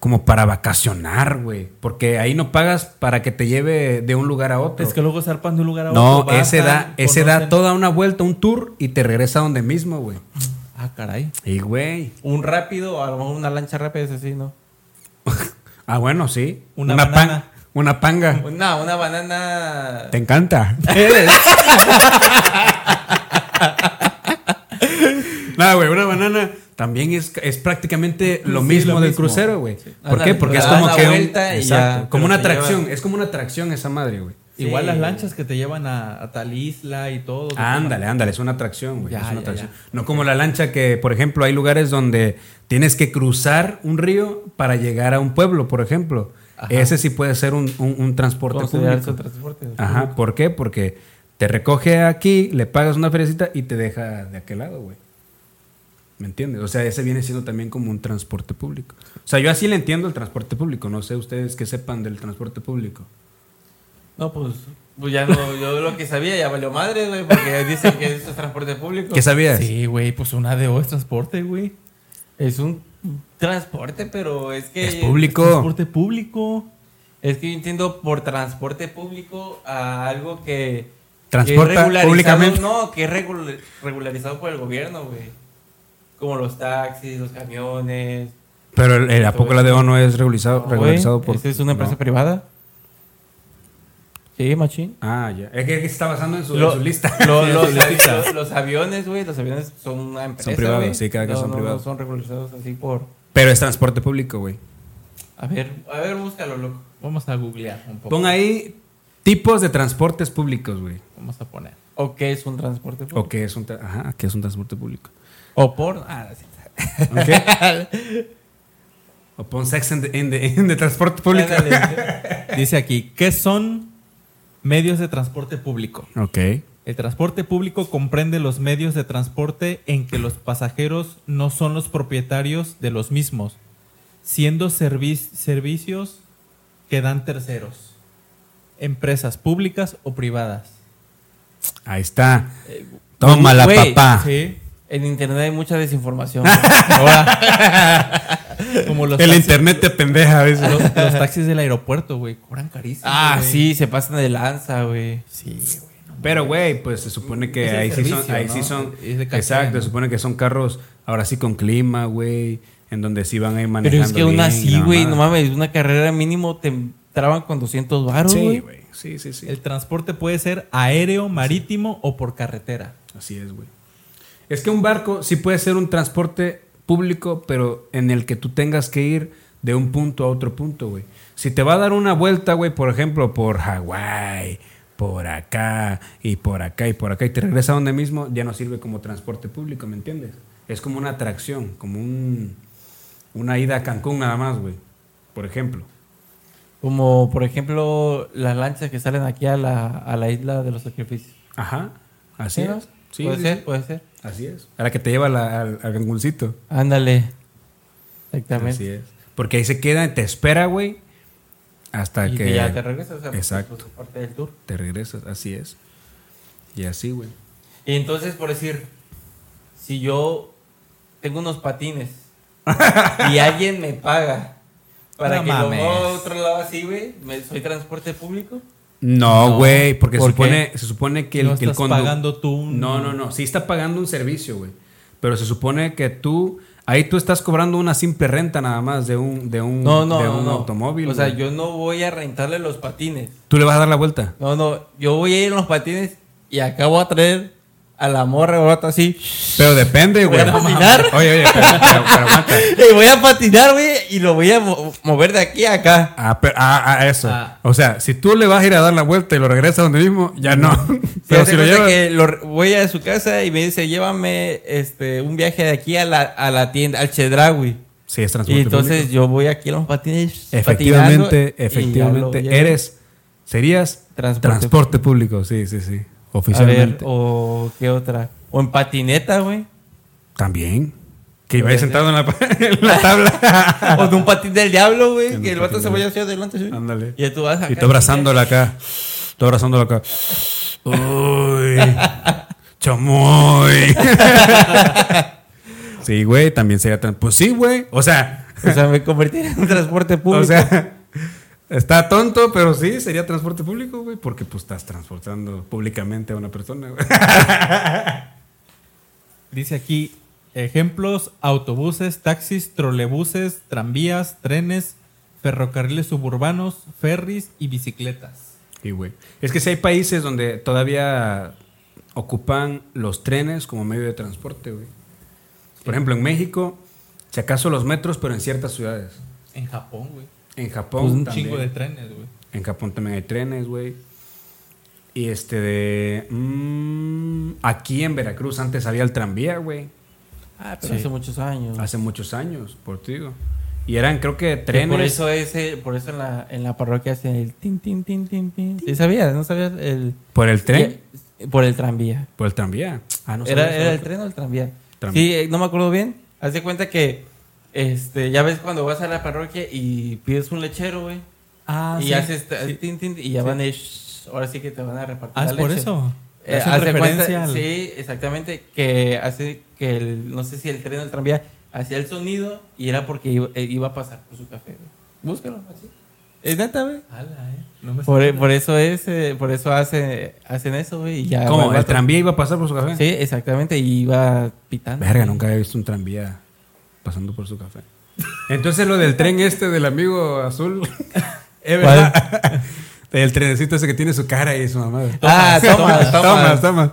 como para vacacionar, güey. Porque ahí no pagas para que te lleve de un lugar a otro.
Es que luego zarpan de un lugar a otro.
no, ese da, ese da toda una vuelta, un tour y te regresa a donde mismo, güey.
Ah, caray.
Y güey.
Un rápido, a lo mejor una lancha rápida es así, ¿no?
Ah, bueno, sí.
Una banana.
una panga.
Una, una banana.
Te encanta. Nada, güey, una banana también es, es prácticamente lo
Sí,
mismo
lo
del
mismo.
crucero, güey. ¿Por qué? Porque es como que un- exacto,
ya,
como una atracción,
lleva-
es como una atracción esa madre, güey.
Sí.
Igual las lanchas que te llevan a, a tal isla y todo.
Ándale, ándale, es una atracción, güey.
Ya,
es una
ya,
atracción.
ya.
No como la lancha que, por ejemplo, hay lugares donde tienes que cruzar un río para llegar a un pueblo, por ejemplo.
Ajá.
Ese sí puede ser un, un- un transporte público.
transporte.
Ajá, ¿por qué? Porque te recoge aquí, le pagas una feriecita y te deja de aquel lado, güey. ¿Me entiendes? O sea, ese viene siendo también como un transporte público. O sea, yo así le entiendo el transporte público. No sé ustedes que sepan del transporte público.
No, pues, pues ya no, yo lo que sabía ya valió madre, güey, porque dicen que eso es transporte público.
¿Qué sabías?
Sí, güey, pues una de es transporte, güey.
Es un transporte, pero es que...
Es público.
Transporte público.
Es que yo entiendo por transporte público a algo que...
Transporta
que es regularizado-
públicamente.
No, que es regul- regularizado por el gobierno, güey. Como los taxis, los camiones.
Pero el, el- ¿a poco la DO no es regularizado,
No,
regularizado
güey,
por...
¿esta es una empresa
no.
privada? Sí, machín.
Ah, ya. Es que, que está basando en su, en
Lo-
su lista.
lo- los,
su lista.
los- los aviones, güey, los aviones son una empresa.
privados,
güey.
sí, cada que
No,
son
no,
privados.
No son regularizados así por.
Pero es transporte público, güey.
A ver, a ver, búscalo, loco.
Vamos a googlear un poco.
Pon ahí tipos de transportes públicos, güey.
Vamos a poner.
¿O qué es un transporte público?
O qué es un, tra- ajá, ¿qué es un transporte público.
O por. Ah, sí.
¿Ok? o pon sex en de, en de- en de transporte público.
Dice aquí, ¿qué son medios de transporte público?
ok.
El transporte público comprende los medios de transporte en que los pasajeros no son los propietarios de los mismos, siendo servi- servicios que dan terceros, empresas públicas o privadas.
Ahí está. Toma la papá.
Sí.
En internet hay mucha desinformación.
Como los,
El
taxis,
internet te pendeja a veces.
los, los taxis del aeropuerto, güey, cobran carísimo.
ah, sí, se pasan de lanza, güey.
Sí, güey. no
Pero, güey, pues se supone que ahí sí son, ahí
¿no?
sí son, exacto,
¿no?
se supone que son carros ahora sí con clima, güey, en donde sí van a ir
Pero
manejando
es que aún así, güey, no mames, una carrera mínimo te traban con 200 baros,
Sí,
güey.
güey, sí, sí, sí.
El transporte puede ser aéreo, marítimo o por carretera.
Así es, güey. Es que un barco sí puede ser un transporte público, pero en el que tú tengas que ir de un punto a otro punto, güey. Si te va a dar una vuelta, güey, por ejemplo, por Hawái, por acá y por acá y por acá y te regresa a donde mismo, ya no sirve como transporte público, ¿me entiendes? Es como una atracción, como un, una ida a Cancún nada más, güey. Por ejemplo.
Como, por ejemplo, las lanchas que salen aquí a la, a la isla de los sacrificios.
Ajá, así
¿Sí, no?
Sí,
puede
sí,
ser,
sí.
puede ser.
Así es. A la que te lleva la- al, al Cancuncito.
Ándale. Exactamente.
Así es. Porque ahí se queda y te espera, güey, hasta
Y
que,
que ya te regresas. Pues,
Exacto.
pues, es parte del tour.
te regresas. Así es. Y así, güey.
Y entonces, por decir, si yo tengo unos patines y alguien me paga para
No
que lo
mames.
mueva a otro lado así, güey, ¿me- ¿soy transporte público?
No,
No.
güey, porque
¿Por
se, supone, se supone que el,
no
el
estás pagando tú un-
No, no, no. Sí está pagando un servicio, güey. Pero se supone que tú... Ahí tú estás cobrando una simple renta nada más de un, de un,
No, no,
de un
no.
automóvil.
O sea, yo no voy a rentarle los patines.
Tú le vas a dar la vuelta.
No, no, yo voy a ir en los patines y acabo a traer a la morra o otro así.
Pero depende, güey.
¿Voy a patinar?
Oye, oye, pero, pero- pero aguanta.
Voy a patinar, güey, y lo voy a mo- mover de aquí a acá.
Ah, pero- ah, ah, eso.
Ah.
O sea, si tú le vas a ir a dar la vuelta y lo regresas donde mismo, ya no.
Pero
pero si lo llevas...
que lo- voy a su casa y me dice, llévame este, un viaje de aquí a la, a la tienda, al Chedraui.
Sí, es transporte
Y entonces
público.
yo voy aquí a los patines.
Efectivamente, efectivamente. Eres, serías
Transporte
transporte, público. Sí, sí, sí.
A ver,
Oficialmente.
o qué otra. O en patineta, güey.
También. Que vaya sentado en la, en la tabla.
o de un patín del diablo, güey. Que el vato se vaya hacia adelante, sí.
Ándale.
Y tú vas acá.
Y tú abrazándola acá. Tú abrazándola acá. Uy. Chamoy. sí, güey, también sería tan. Pues sí, güey. O sea,
O sea, me convertiría en un transporte público.
o sea, está tonto, pero sí, sería transporte público, güey. Porque pues estás transportando públicamente a una persona, güey.
Dice aquí ejemplos: autobuses, taxis, trolebuses, tranvías, trenes, ferrocarriles suburbanos, ferries y bicicletas.
Sí, güey. Es que si hay países donde todavía ocupan los trenes como medio de transporte, güey. Por ejemplo, en México, si acaso los metros, pero en ciertas ciudades.
En Japón, güey.
En Japón
Pues un
también.
chingo de trenes, güey.
En Japón también hay trenes, güey. Y este de... mm, aquí en Veracruz antes había el tranvía, güey.
Ah, pero
Sí.
hace muchos años.
Hace muchos años, por ti digo. Y eran creo que trenes...
Por eso ese, por eso en la, en la parroquia hacen el tin tin tin tin tin. ¿Sí sabías? ¿No sabías el
¿Por el tren?
Y- Por el tranvía.
Por el tranvía. Ah, no
¿Era,
sabía eso.
era el tren o el tranvía?
Tranvía.
Sí, eh, no me acuerdo bien. Haz de cuenta que este, ya ves cuando vas a la parroquia y pides un lechero, güey.
Ah,
y
sí.
haces
Sí.
tin, tin, y ya van de "Shh", ahora sí que te van a repartir
Ah,
la
es por
leche.
eso.
Eh, haz de cuenta-
referencia al-
Sí, exactamente. Que hace que el, no sé si el tren o el tranvía hacía el sonido y era porque iba, eh, iba a pasar por su café, güey. Búscalo, así. Es neta, güey.
Ala, eh. No me
Por, por eso es, eh, por eso hace, hacen eso, güey.
¿Cómo? ¿El tranvía iba a pasar por su café?
Sí, exactamente, y iba pitando.
Verga, nunca había visto un tranvía pasando por su café. Entonces lo del tren este del amigo azul. es verdad. El trenecito ese que tiene su cara y su mamá.
Ah, Thomas,
Thomas.
Thomas.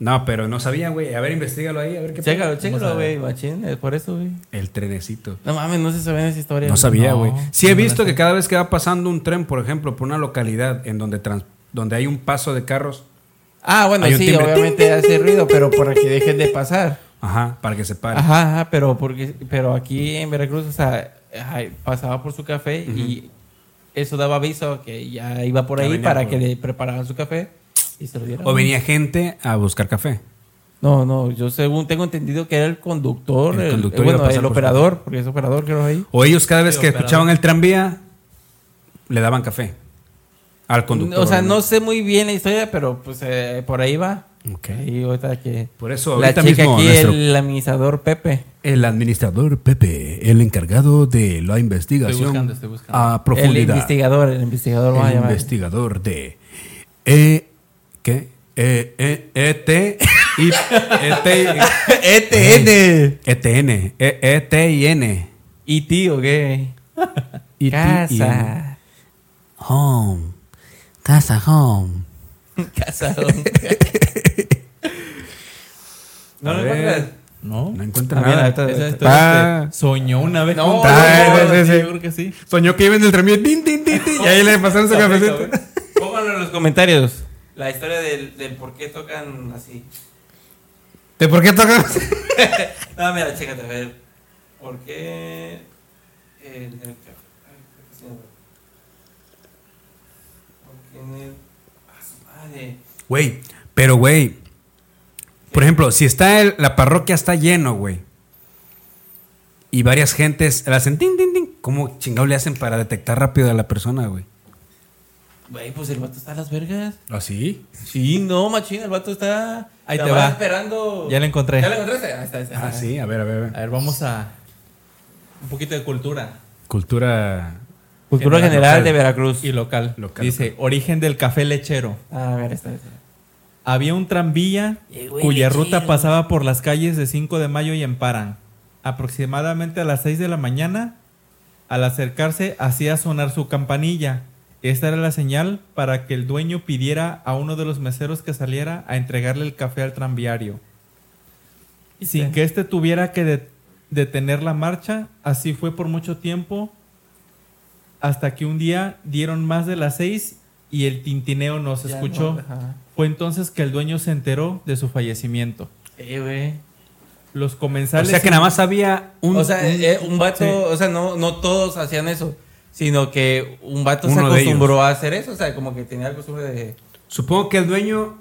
No, pero no sabía, güey. A ver, investigalo ahí, a ver qué
Chécalo,
pasa.
chécalo, güey, machín, es por eso, güey.
El trenecito.
No mames, no se sabía esa historia.
No sabía,
No,
güey. Sí he
no me la
visto que cada vez que va pasando un tren, por ejemplo, por una localidad en donde, trans- donde hay un paso de carros,
Ah, bueno, sí, obviamente hace ruido, pero para que dejen de pasar.
Ajá, para que se pare.
Ajá, ajá, pero porque, pero aquí en Veracruz, o sea, ay, pasaba por su café y eso daba aviso que ya iba por
Ya
ahí para
por-
que le prepararan su café y se lo dieran.
O venía gente a buscar café.
No, no, yo según tengo entendido que era el conductor,
El
el,
conductor
bueno, el
por su
operador, porque es operador creo ahí.
O ellos cada vez
Sí,
que
operador.
escuchaban el tranvía, le daban café. Al conductor.
O sea, no sé muy bien la historia, pero pues eh, por ahí va.
Ok.
Y ahorita que
Por eso,
la
ahorita
chica
mismo,
aquí,
nuestro-
el administrador Pepe.
El administrador Pepe, el encargado de la investigación
Estoy buscando, estoy buscando.
a
El
profundidad.
investigador, el investigador vamos a
el
llamar.
investigador de E ¿qué? E E E T y E T
ETN.
ETN, E E T y N.
¿Y tío qué?
Y T y N.
Casa.
Home. Casa home.
¿No lo encuentras?
No.
No encuentra
Ah, mira,
nada.
historia,
Ah.
este, soñó una vez
No,
con
no,
no, sí, sí, sí.
Yo creo que sí.
Soñó que iba en el tranvía. Tin, tin, y ahí le pasaron su cafecito.
Pónganlo en los comentarios. La historia del, del por qué tocan así.
¿De por qué tocan?
No, mira, chécate, a ver. ¿Por qué en el café? ¿Por qué en el. ¡Ah, su madre!
Güey, pero güey. Por ejemplo, si está el- la parroquia está lleno, güey. Y varias gentes la hacen tin, tin, tin. ¿Cómo chingado le hacen para detectar rápido a la persona, güey?
Güey, pues el vato está a las vergas.
¿Así?
Sí, no, machín, el vato está.
Ahí te va.
esperando.
Ya la encontré.
¿Ya la encontraste? Ahí está, ahí está.
Ah, sí, a ver, a ver, a ver.
A ver, vamos a. Un poquito de cultura.
Cultura.
Cultura
General,
de Veracruz.
Y local.
Local,
Dice, origen del café lechero.
Ah, a ver, esta, esta.
Había un tranvía
Eh, güey,
cuya ruta pasaba por las calles de 5 de mayo y Emparan. Aproximadamente a las 6 de la mañana, al acercarse hacía sonar su campanilla. Esta era la señal para que el dueño pidiera a uno de los meseros que saliera a entregarle el café al tranviario. Sin que éste tuviera que de- detener la marcha, así fue por mucho tiempo, hasta que un día dieron más de las 6 y el tintineo no se
Ya
escuchó.
no.
Fue entonces que el dueño se enteró de su fallecimiento.
Eh, güey.
Los
O
comensales.
sea que nada más había un.
o sea,
un-
eh, un vato,
sí.
o sea, no, no todos hacían eso, sino que un vato se
Uno
acostumbró a hacer eso, o sea, como que tenía la costumbre de...
Supongo que el dueño.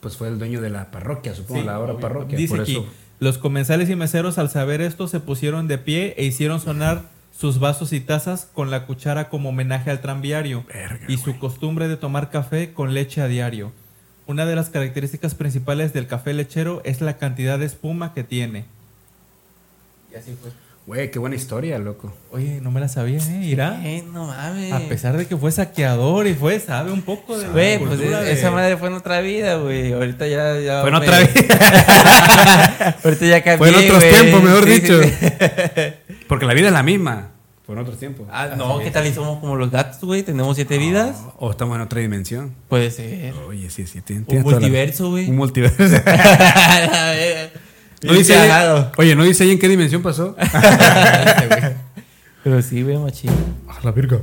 Pues fue el dueño de la parroquia, supongo,
Sí,
la hora
obvio.
parroquia.
Dice
por
aquí,
eso.
los comensales y meseros al saber esto se pusieron de pie e hicieron sonar sus vasos y tazas con la cuchara como homenaje al tranviario
Verga,
y su costumbre de tomar café con leche a diario. Una de las características principales del café lechero es la cantidad de espuma que tiene.
Y así fue.
Güey, qué buena historia, loco.
Oye, no me la sabía, ¿eh? Irá.
Eh, no mames.
A pesar de que fue saqueador y fue, sabe un poco de la
Güey, pues
de-
esa madre fue en otra vida, güey. Ahorita ya. ya
Fue en
me-
otra vida.
Ahorita ya cambié.
Fue en otros
güey.
tiempos, mejor
Sí,
dicho.
sí.
Porque la vida es la misma. Fue en otros tiempos.
Ah, no, ¿qué tal? Y somos como los gatos, güey. Tenemos siete vidas.
O estamos en otra dimensión.
Puede ser.
Oye, sí, sí. tienes-
Un
la-
multiverso, güey.
Un multiverso. no dice ahí- oye, ¿no dice ahí en qué dimensión pasó?
Pero sí, güey, machín.
A la virga.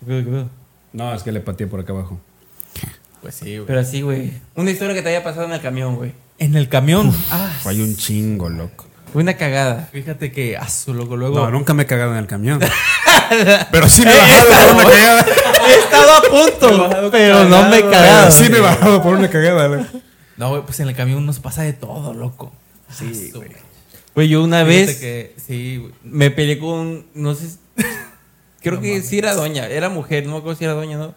¿Qué pedo, qué pedo?
No, es que le pateé por acá abajo.
Pues sí, güey.
Pero así, güey. Una historia que te haya pasado en el camión, güey.
En el camión. Ah,
Hay un chingo, loco.
Fue una cagada.
fíjate que, ah, su loco, luego.
No, nunca me he cagado en el camión. Pero sí me he bajado por una cagada.
He estado a punto, pero no me he cagado.
Sí me he bajado por una cagada, loco.
No, güey, pues en el camión nos pasa de todo, loco. Sí, güey.
Güey, yo una
Fíjate
vez
que, sí, güey.
me peleé con. No sé. Creo que sí era doña. Era mujer, no me acuerdo si era doña, ¿no?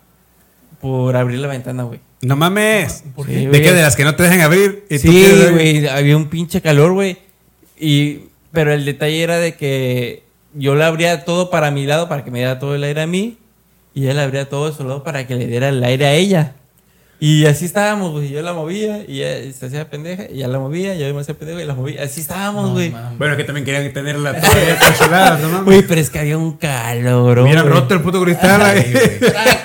Por abrir la ventana, güey.
No mames.
¿Por
¿De
qué?
De las que no te dejan abrir. y
Sí, güey, había un pinche calor, güey. Y, pero el detalle era de que yo le abría todo para mi lado, para que me diera todo el aire a mí. Y ella le abría todo de su lado para que le diera el aire a ella. Y así estábamos, güey. Yo la movía y ella se hacía pendeja. Y ya la movía, y yo me hacía pendeja y la movía. Así estábamos, güey.
Bueno, que también querían tenerla todavía congelada, no mames.
Güey, pero es que había un calor,
Hubieran roto el puto cristal ahí.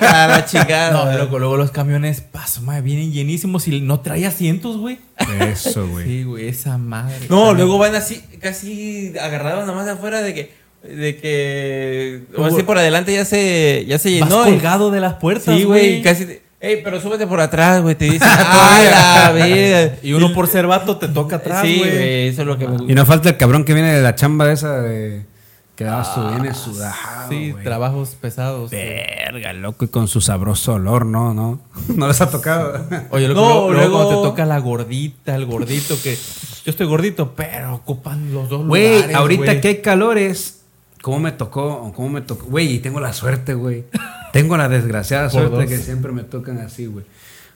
A la chingada.
No, loco, luego los camiones, paso, madre, vienen llenísimos y no trae asientos, güey.
Eso, güey.
Sí, güey, esa madre.
No,
También.
luego van así, casi agarrados nada más de afuera de que, de que, o así por adelante ya se, ya se
Vas
llenó. y-
colgado de las puertas,
Sí, güey, casi, te- ey, pero súbete por atrás, güey, te dicen, ah, la vida.
Y uno por ser vato te toca atrás,
Sí,
güey.
güey, eso es lo que me
Y
gusta.
no falta el cabrón que viene de la chamba esa de. Que daba su viene sudado.
sí, trabajos pesados.
Verga, loco, y con su sabroso olor, ¿no? No, no les ha tocado.
Oye, loco,
No,
luego, luego
luego-
cuando te toca la gordita, el gordito, que yo estoy gordito, pero ocupan los dos
Güey,
lugares,
ahorita
güey.
que hay calores, ¿cómo me tocó? ¿Cómo me tocó? Güey, y tengo la suerte, güey. Tengo la desgraciada
Por
suerte
dos.
que siempre me tocan así, güey.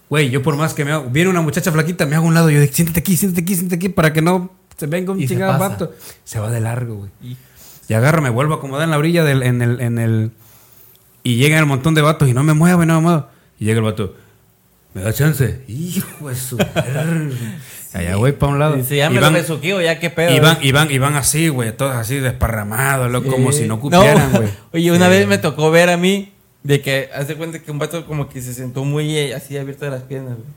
Güey, yo por más que me hago, viene una muchacha flaquita, me hago a un lado, yo digo, siéntate aquí, siéntate aquí, siéntate aquí, para que no se venga un
Y
chingado
pasa.
vato. Se va de largo, güey.
Y-
Y agarro, me vuelvo a acomodar en la orilla del, en el, en el. Y llegan el montón de vatos y no me muevo, y no me muevo. Y llega el vato. ¿Me da chance? Hijo de su. Allá voy para un lado.
Dice, ya
Y
me
van-
lo besuqueo, ya qué pedo.
y van, y van, y van así, güey, todos así desparramados, loco, como
Sí.
si no cupieran, güey.
Oye, una
Sí.
vez me tocó ver a mí de que hace cuenta que un vato como que se sentó muy eh, así abierto de las piernas, güey.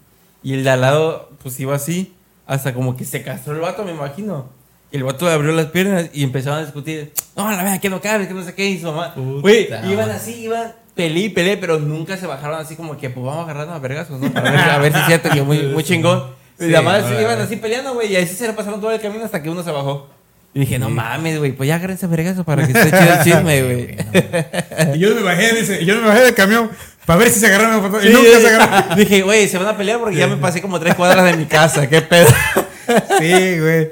Y el de al lado, pues iba así, hasta como que se castró el vato, me imagino. Y el vato abrió las piernas y empezaron a discutir. No, la verdad que no cabe, que no sé qué hizo, mamá. Güey, iban así, iban pelé y pelé, pero nunca se bajaron así como que, pues vamos a agarrarnos a vergazos, ¿no? Para ver, a ver si es cierto que muy, muy chingón. Y
Sí,
además
órale.
iban así peleando, güey, y así se le pasaron todo el camino hasta que uno se bajó. Y dije, no mames, güey, pues ya agárrense a vergazos para que esté chido el chisme, güey.
Y yo me bajé, dice, yo me bajé del camión para ver si se agarraron a
Sí,
Y nunca se agarraron.
Dije, güey, se van a pelear porque ya me pasé como tres cuadras de mi casa. ¿Qué pedo?
Sí, güey.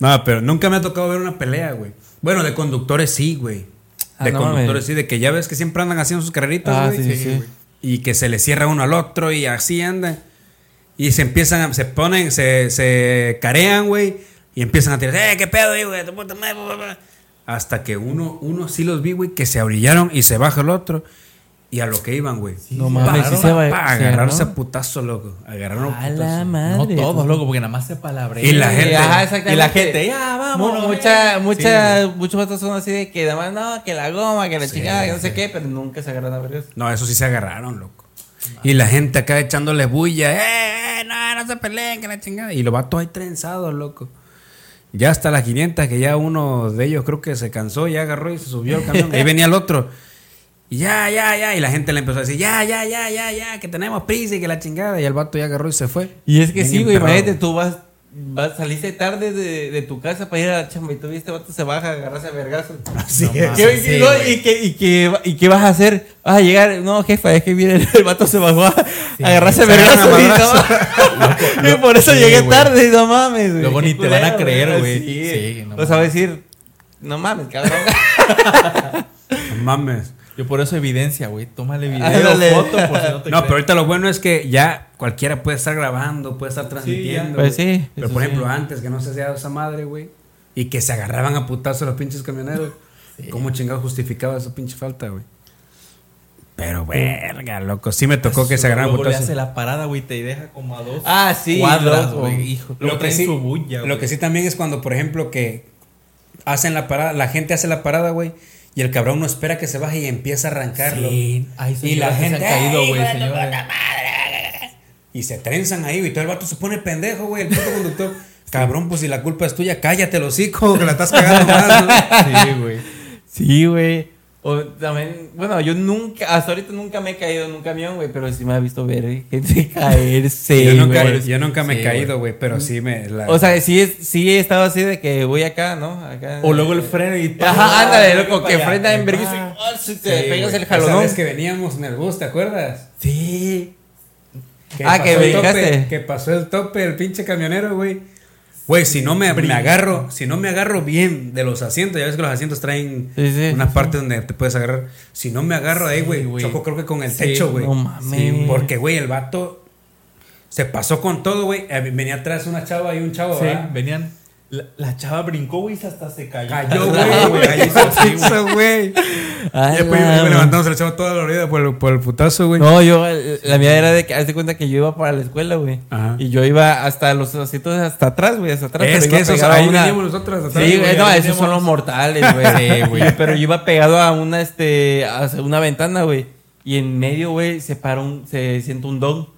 No, pero nunca me ha tocado ver una pelea, güey. Bueno, de conductores sí, güey.
Ah,
De
no
conductores sí, de que ya ves que siempre andan haciendo sus carreritas,
Ah,
güey.
sí, sí, sí.
Y que se le cierra uno al otro y así andan. Y se empiezan, a- se ponen, se, se carean, güey. Y empiezan a tirar, eh, qué pedo, eh, güey, tu puta madre, bla, bla, bla". Hasta que uno, uno sí los vi, güey, que se abrillaron y se baja el otro. Y a lo que iban, güey.
No mames, sí
Pa-
se va-
pa-
se
agarrarse a putazo, loco. Agarraron
A
a
la
putazo.
madre.
No todos, loco, porque nada más se palabrea.
Y la gente-
Ajá.
Y la gente, ya, vamos.
Mucha,
Sí,
mucha, muchos vatos son así de que además, no, que la goma, que la
Sí,
chingada, que no sé qué, pero nunca se agarran a vergas.
No, eso sí se agarraron, loco. Y la gente acá echándole bulla, eh, eh, no, no se peleen, que la chingada. Y los vatos ahí trenzados, loco. Ya hasta las 500, que ya uno de ellos creo que se cansó, ya agarró y se subió al camión. Ahí venía el otro. Y ya, ya, ya. Y la gente le empezó a decir, ya, ya, ya, ya, ya, que tenemos prisa y que la chingada. Y el vato ya agarró y se fue.
Y es que
Bien
sí, güey, imagínate, tú vas vas, saliste tarde de, de tu casa para ir a la chamba y tú este vato se baja a agarrarse a vergazos.
Así
No
es.
mames.
¿Qué-
sí,
no, y, qué, y, qué, ¿Y qué vas a hacer? Vas a llegar. No, jefa, es que viene el, el vato se bajó a a agarrarse a vergazos. y no- y por eso
sí,
llegué
güey.
tarde, no mames.
Luego ni te van a creer, güey.
Sí,
Sí, no
o sea, va a decir, no mames, cabrón.
No mames.
Yo por eso evidencia, güey. Tómale video,
Ándale.
foto, por si no te
No, pero ahorita lo bueno es que ya cualquiera puede estar grabando, puede estar transmitiendo.
Pues
güey.
sí,
Pero
eso
por
sí.
ejemplo, antes que no se hacía esa madre, güey, y que se agarraban a putazos los pinches camioneros. ¿Cómo chingado justificaba esa pinche falta, güey? Pero verga, loco, sí me tocó que se agarraran a
Luego le
putazos.
hace la parada, güey, te deja como a dos
Ah, sí,
cuadras,
loco.
güey. Hijo,
Lo que,
traen
sí,
su bulla,
lo
güey.
que sí también es cuando, por ejemplo, que hacen la parada, la gente hace la parada, güey, y el cabrón no espera que se baje y empieza a arrancarlo.
Sí. Ay,
y la
señores, se han
gente
caído,
"Ay,
güey.
Y se trenzan ahí, güey. Todo el vato se pone pendejo, güey. El puto conductor. Cabrón, pues si la culpa es tuya, cállate, los hocico, que la estás cagando más, ¿no?
Sí, güey.
Sí, güey. O también, bueno, yo nunca, hasta ahorita nunca me he caído en un camión, güey, pero sí me ha visto ver eh, gente caerse.
yo, nunca, yo nunca me he caído, güey, pero sí me. la-
O sea, sí, sí he estado así de que voy acá, ¿no? Acá.
O luego el freno y...
Ajá, ándale, loco, que frena en vergüenza y si te
Sí,
pegas
güey.
el jalonón.
vez que veníamos en el bus, ¿te acuerdas?
Sí.
Que
Ah, que
el tope, que pasó el tope el pinche camionero, güey. Güey, si no me, me agarro, si no me agarro bien de los asientos, ya ves que los asientos traen
Sí, sí,
una
sí,
parte donde te puedes agarrar. Si no me agarro ahí, güey, choco creo que con el techo, güey.
no mames.
Sí, porque, güey, el vato se pasó con todo, güey. Eh, Venía atrás una chava y un chavo,
Sí,
¿verdad?
venían... La, la chava brincó, güey, y hasta se cayó.
Cayó, güey, cayó
güey.
después
la-
me levantamos el chavo toda la orilla por el, por el putazo, güey.
No, yo, eh, la mía era de que, haz de cuenta que yo iba para la escuela, güey.
Ajá.
Y yo iba hasta los asientos hasta atrás, güey, hasta atrás.
es
pero
que esos, ahí
una-
veníamos nosotros atrás,
Sí, güey, no, esos son los mortales, güey.
Sí, güey.
Pero yo iba pegado a una, este, a una ventana, güey. Y en medio, güey, se para un, se siente un don.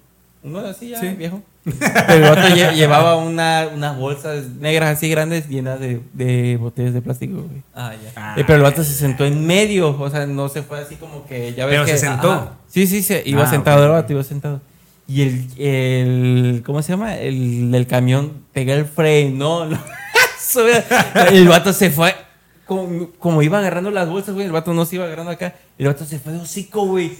Uno así ya,
Sí.
viejo. Pero el vato lle- llevaba una, unas bolsas negras así grandes llenas de, de botellas de plástico, güey.
Ah, ya.
Ah,
Eh, pero el vato se sentó en medio, o sea, no se fue así como que ya ves
Pero
que
se sentó.
Ajá. Sí, sí, se iba
Ah,
sentado, el vato iba sentado. Y el, el ¿cómo se llama? El del camión pega el freno. el vato se fue como, como iba agarrando las bolsas, güey, el vato no se iba agarrando acá. El vato se fue de hocico, güey.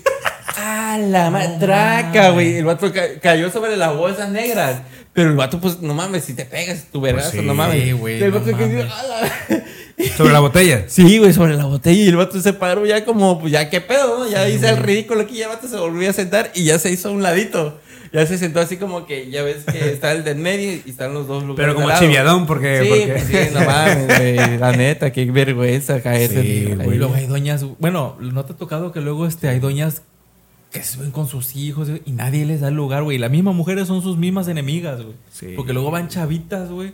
¡Ah, la matraca, güey! El vato ca- cayó sobre las bolsas negras. Pero el vato, pues, no mames, si te pegas tu vergazo,
Pues sí,
no mames.
güey,
El
no
vato cayó,
mames.
¡ah, la-
Sobre la botella.
Sí, güey, sobre la botella y el vato se paró ya como, pues ya qué pedo, ¿no? Ya hice el ridículo aquí, ya el vato se volvió a sentar y ya se hizo a un ladito. Ya se sentó así como que, ya ves que está el del medio y están los dos lugares.
Pero como chiviadón, porque.
Sí,
porque-
pues sí, no mames, güey. La neta, qué vergüenza caerse.
Sí.
Güey, luego hay doñas, bueno, ¿no te ha tocado que luego este, hay doñas que se ven con sus hijos y nadie les da el lugar, güey? Las mismas mujeres son sus mismas enemigas, güey.
Sí.
Porque luego van chavitas, güey,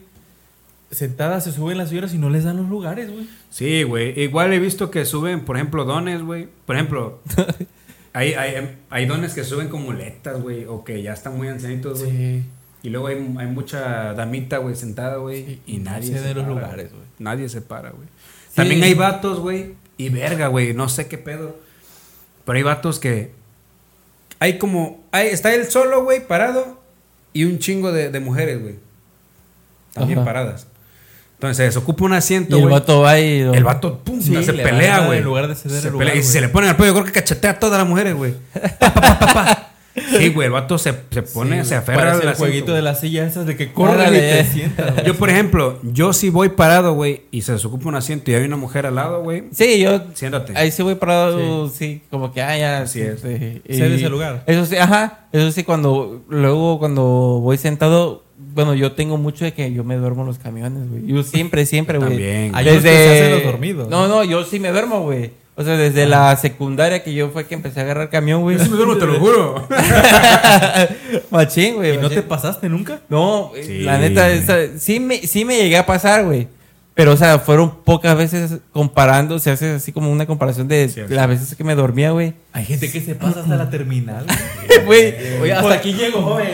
sentadas, se suben las señoras y no les dan los lugares, güey.
Sí, güey. Igual he visto que suben, por ejemplo, dones, güey. Por ejemplo, hay, hay, hay dones que suben con muletas, güey. O que ya están muy ancianitos, güey.
Sí.
Y luego hay, hay mucha damita, güey, sentada, güey.
Sí,
y nadie
se den los
para,
lugares, güey.
Nadie se para, güey. También hay vatos, güey. Y verga, güey. No sé qué pedo. Pero hay vatos que. Hay como. Hay, está él solo, güey, parado. Y un chingo de, de mujeres, güey. También
Ajá.
paradas. Entonces se desocupa un
Y
asiento,
el
güey.
vato va y... lo-
El vato, pum,
Sí,
se
le
pelea, güey.
en lugar de ceder
Se
el lugar,
pelea. Y se le pone al pollo, yo creo que cachetea a todas las mujeres, güey. Pa, pa, pa, pa, pa. Sí, güey, el vato se, se pone,
Sí,
se aferra al
jueguito
güey.
de la silla esas de que corre y te sientas, güey.
Yo, por ejemplo, yo si voy parado, güey, y se desocupa un asiento y hay una mujer al lado, güey,
Sí, yo...
siéntate.
Ahí sí voy parado, sí, como que, ah, ya.
Así es.
sí, y-
Cedes el lugar.
Eso sí, ajá. Eso sí, cuando, luego cuando voy sentado, bueno, yo tengo mucho de que yo me duermo en los camiones, güey. Yo siempre, siempre, güey.
también.
Hay que se hacen los dormidos,
¿no?
no,
yo sí me duermo, güey. O sea, desde la secundaria que yo fue que empecé a agarrar camión, güey.
Yo sí me duermo, te lo juro.
Machín, güey.
¿Y no te pasaste nunca?
No,
Sí,
la neta, esa- sí, me, sí me llegué a pasar, güey. Pero, o sea, fueron pocas veces comparando, se hace así como una comparación de
Cierto.
las veces que me dormía, güey.
Hay gente que se pasa hasta la terminal.
Güey,
Oye, hasta aquí llego, joven.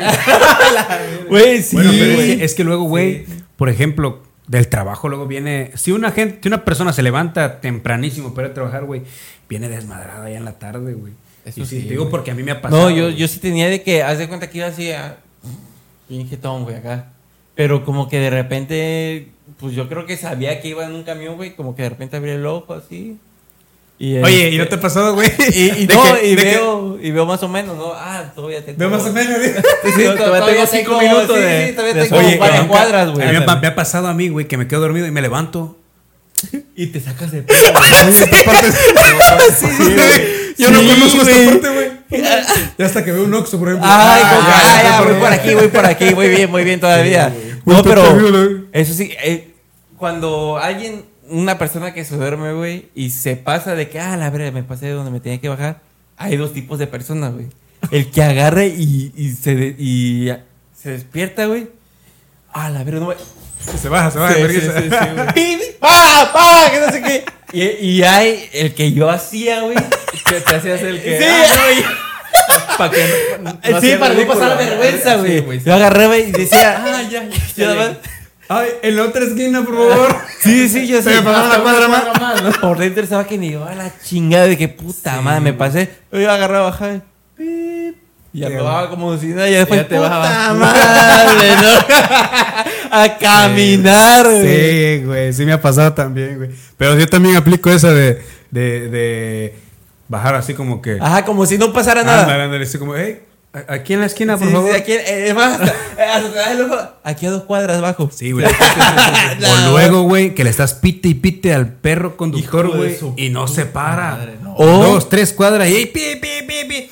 güey, sí.
Bueno, pero es que, es que luego, güey, por ejemplo, del trabajo luego viene. Si una gente, si una persona se levanta tempranísimo para ir a trabajar, güey, viene desmadrada ya en la tarde, güey.
Eso
Y sí, te digo porque a mí me ha pasado.
No, yo, yo sí tenía de que, haz de cuenta que iba así a. Bien jetón, güey, acá. Pero como que de repente, pues yo creo que sabía que iba en un camión, güey. Como que de repente abrí el ojo así. Y,
Oye,
este,
¿y no te ha pasado, güey?
Y, no,
que-
y
que-
veo, y veo más o menos, ¿no? Ah, todavía te
Veo más o menos. ¿sí?
Sí, todavía, tengo cinco minutos
sí,
de,
sí,
todavía
de
tengo
Oye,
varias
eh,
cuadras, güey.
me, ha- me ha pasado a mí, güey, que me quedo dormido y me levanto.
Y te sacas de pedo.
Yo no conozco
güey.
esta parte, güey. Y hasta que veo un Oxxo, por ejemplo.
Ay,
Ah, ya, ya,
ya, voy
ya.
por aquí, voy por aquí, muy bien, muy bien todavía.
Güey,
No, pero
güey.
eso sí, eh, cuando alguien, una persona que se duerme, güey, y se pasa de que, ah, la verdad, me pasé de donde me tenía que bajar, hay dos tipos de personas, güey. El que agarre y, y se, de- y se despierta, güey. Ah, la verdad, no me...
Se baja, se baja.
Sí, sí, sí, güey. ¡Ah! Que no sé qué. Y, y hay el que yo hacía, güey.
Te, te hacías el que.
Sí,
ah,
güey.
para que no, no
sí, para no pasar vergüenza, güey. Yo agarré, güey, y decía,
Ah, ya, ya. ya.
Ay, en la otra esquina, por favor.
Sí, sí, yo
Se
sé.
me pasó una cuadra más.
¿no? Por dentro estaba que ni iba a la chingada de que puta madre, me pasé. Yo agarré, bajé. pip, Y ya
Sí,
me bajaba como si nada, y después
Ya te
puta
bajabas.
madre, ¿no? a caminar, güey.
Sí, güey, sí me ha pasado también, güey. Pero yo también aplico esa de, de, de bajar así como que.
Ajá, como si no pasara nada.
Ándale, ándale, así como, hey, a- aquí en la esquina, por
Sí,
favor.
sí, aquí, eh, es más, hasta, hasta te das el ojo, aquí a dos cuadras bajo.
Sí, güey. o luego, güey, que le estás pite y pite al perro conductor, güey, y no se para.
madre, no.
O dos, tres cuadras y pi, pi, pi, pi.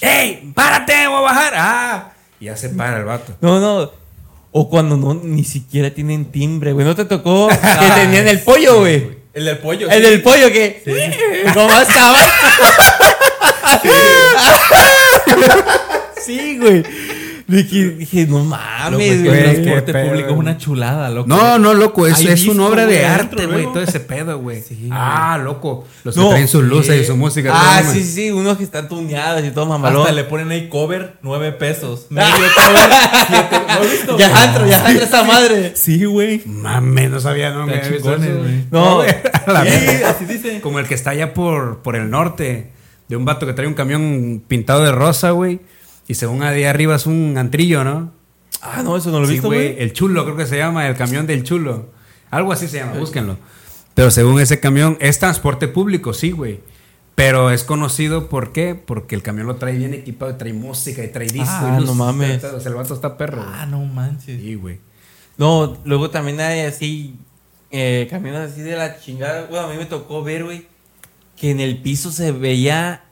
¡Ey! ¡Párate! ¡Voy a bajar! ¡Ah! Y ya se para el vato.
No, no. O cuando no, ni siquiera tienen timbre, güey. ¿No te tocó que tenían el pollo, güey?
El del pollo.
El
sí.
del pollo que... ¿Cómo estaba? Sí, güey. Dije, dije, no mames,
el
güey,
güey.
transporte público es una chulada, loco.
No, no, loco, es, es una obra de arte, güey, todo ese pedo, güey.
Sí,
ah, loco. Los que traen sus luces
sí.
y su música.
Ah,
todo,
sí, sí. Unos que están tuneados y todo mamalón.
Hasta le ponen ahí cover, nueve pesos. Medio cover, siete. ¿No visto?
Ya antro, ya antro esa madre.
Sí, güey.
Mames, no sabía, no, eso,
güey.
No,
güey. A la
Sí, así dice.
Como el que está allá por, por el norte, de un vato que trae un camión pintado de rosa, güey. Y según ahí arriba es un antrillo, ¿no?
Ah, no, eso no lo he
Sí,
visto, güey.
El chulo, creo que se llama, el camión del chulo. Algo así se llama, búsquenlo. Pero según ese camión, es transporte público, sí, güey. Pero es conocido, ¿por qué? Porque el camión lo trae bien equipado, trae música y trae disco.
Ah,
y
no
luces,
mames.
todo, o sea, el vato está perro.
Ah, no manches.
Sí, güey.
No, luego también hay así, eh, camiones así de la chingada. Bueno, a mí me tocó ver, güey, que en el piso se veía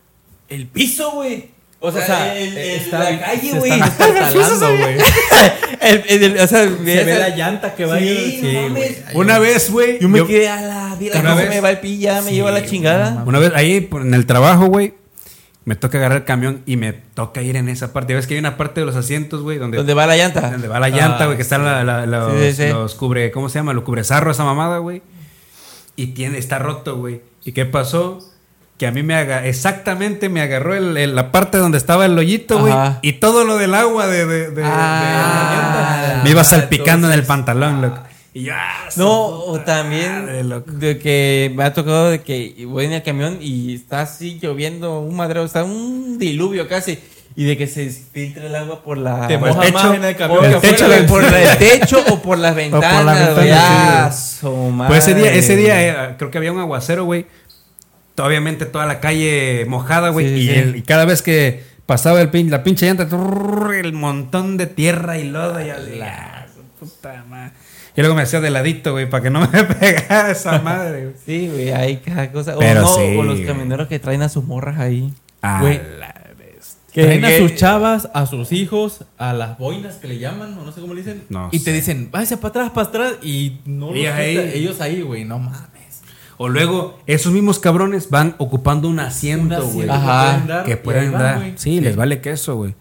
el piso, güey. O sea,
O sea,
el-
eh,
el-
está-
la calle,
se
güey.
están destartalando, güey.
El- el- el- o sea,
Se ve la llanta que va
Sí,
ahí.
no mames.
Una vez, güey.
Yo me
yo-
quedé a la vida,
Una vez-
me va el pilla, me lleva la chingada.
Una vez ahí por- en el trabajo, güey, me toca agarrar el camión y me toca ir en esa parte. ¿Ves que hay una parte de los asientos, güey? Donde,
¿Dónde va la llanta?
donde va la llanta,
Ah,
güey, que están la- la- los,
Sí, sí, sí.
los cubre, ¿cómo se llama? Los cubrezarro, esa mamada, güey. Y tiene, está roto, güey. ¿Y qué pasó? Que a mí me haga, exactamente me agarró el- el- la parte donde estaba el hoyito, güey. Y todo lo del agua de, de- de- de
Ah,
la
la
Me iba salpicando en el
entonces-
pantalón, loco. Y yo, ah,
No, o también
madre, loco.
de que me ha tocado de que voy en el camión y está así lloviendo un madreo, está un diluvio casi. Y de que se filtra el agua por la
Te
por el
más en el camión
por, el techo,
güey.
por el techo o por las ventanas.
ventana,
güey.
sí,
Ah,
Pues ese día, ese día eh, creo que había un aguacero, güey. Obviamente toda la calle mojada, güey.
Sí,
y,
sí.
el- y cada vez que pasaba el pin, la pinche llanta, trrr, el montón de tierra y lodo y así, ah, su puta madre. Y luego me hacía de ladito, güey, para que no me pegara esa madre, güey.
Sí, güey, hay cada cosa. O,
Pero
no,
sí,
o los
güey.
camioneros que traen a sus morras ahí.
A
Güey.
la bestia.
Que-
Traen a sus chavas, a sus hijos, a las boinas que le llaman, o no sé cómo le dicen.
No
y
sé.
te dicen, váyase para atrás, para atrás. Y no los
Ellos
quita-
ahí.
ellos ahí, güey, no mames.
O luego, esos mismos cabrones van ocupando un asiento, güey.
Ajá.
pueden dar,
Que pueden
van,
dar. Sí, les vale queso, güey.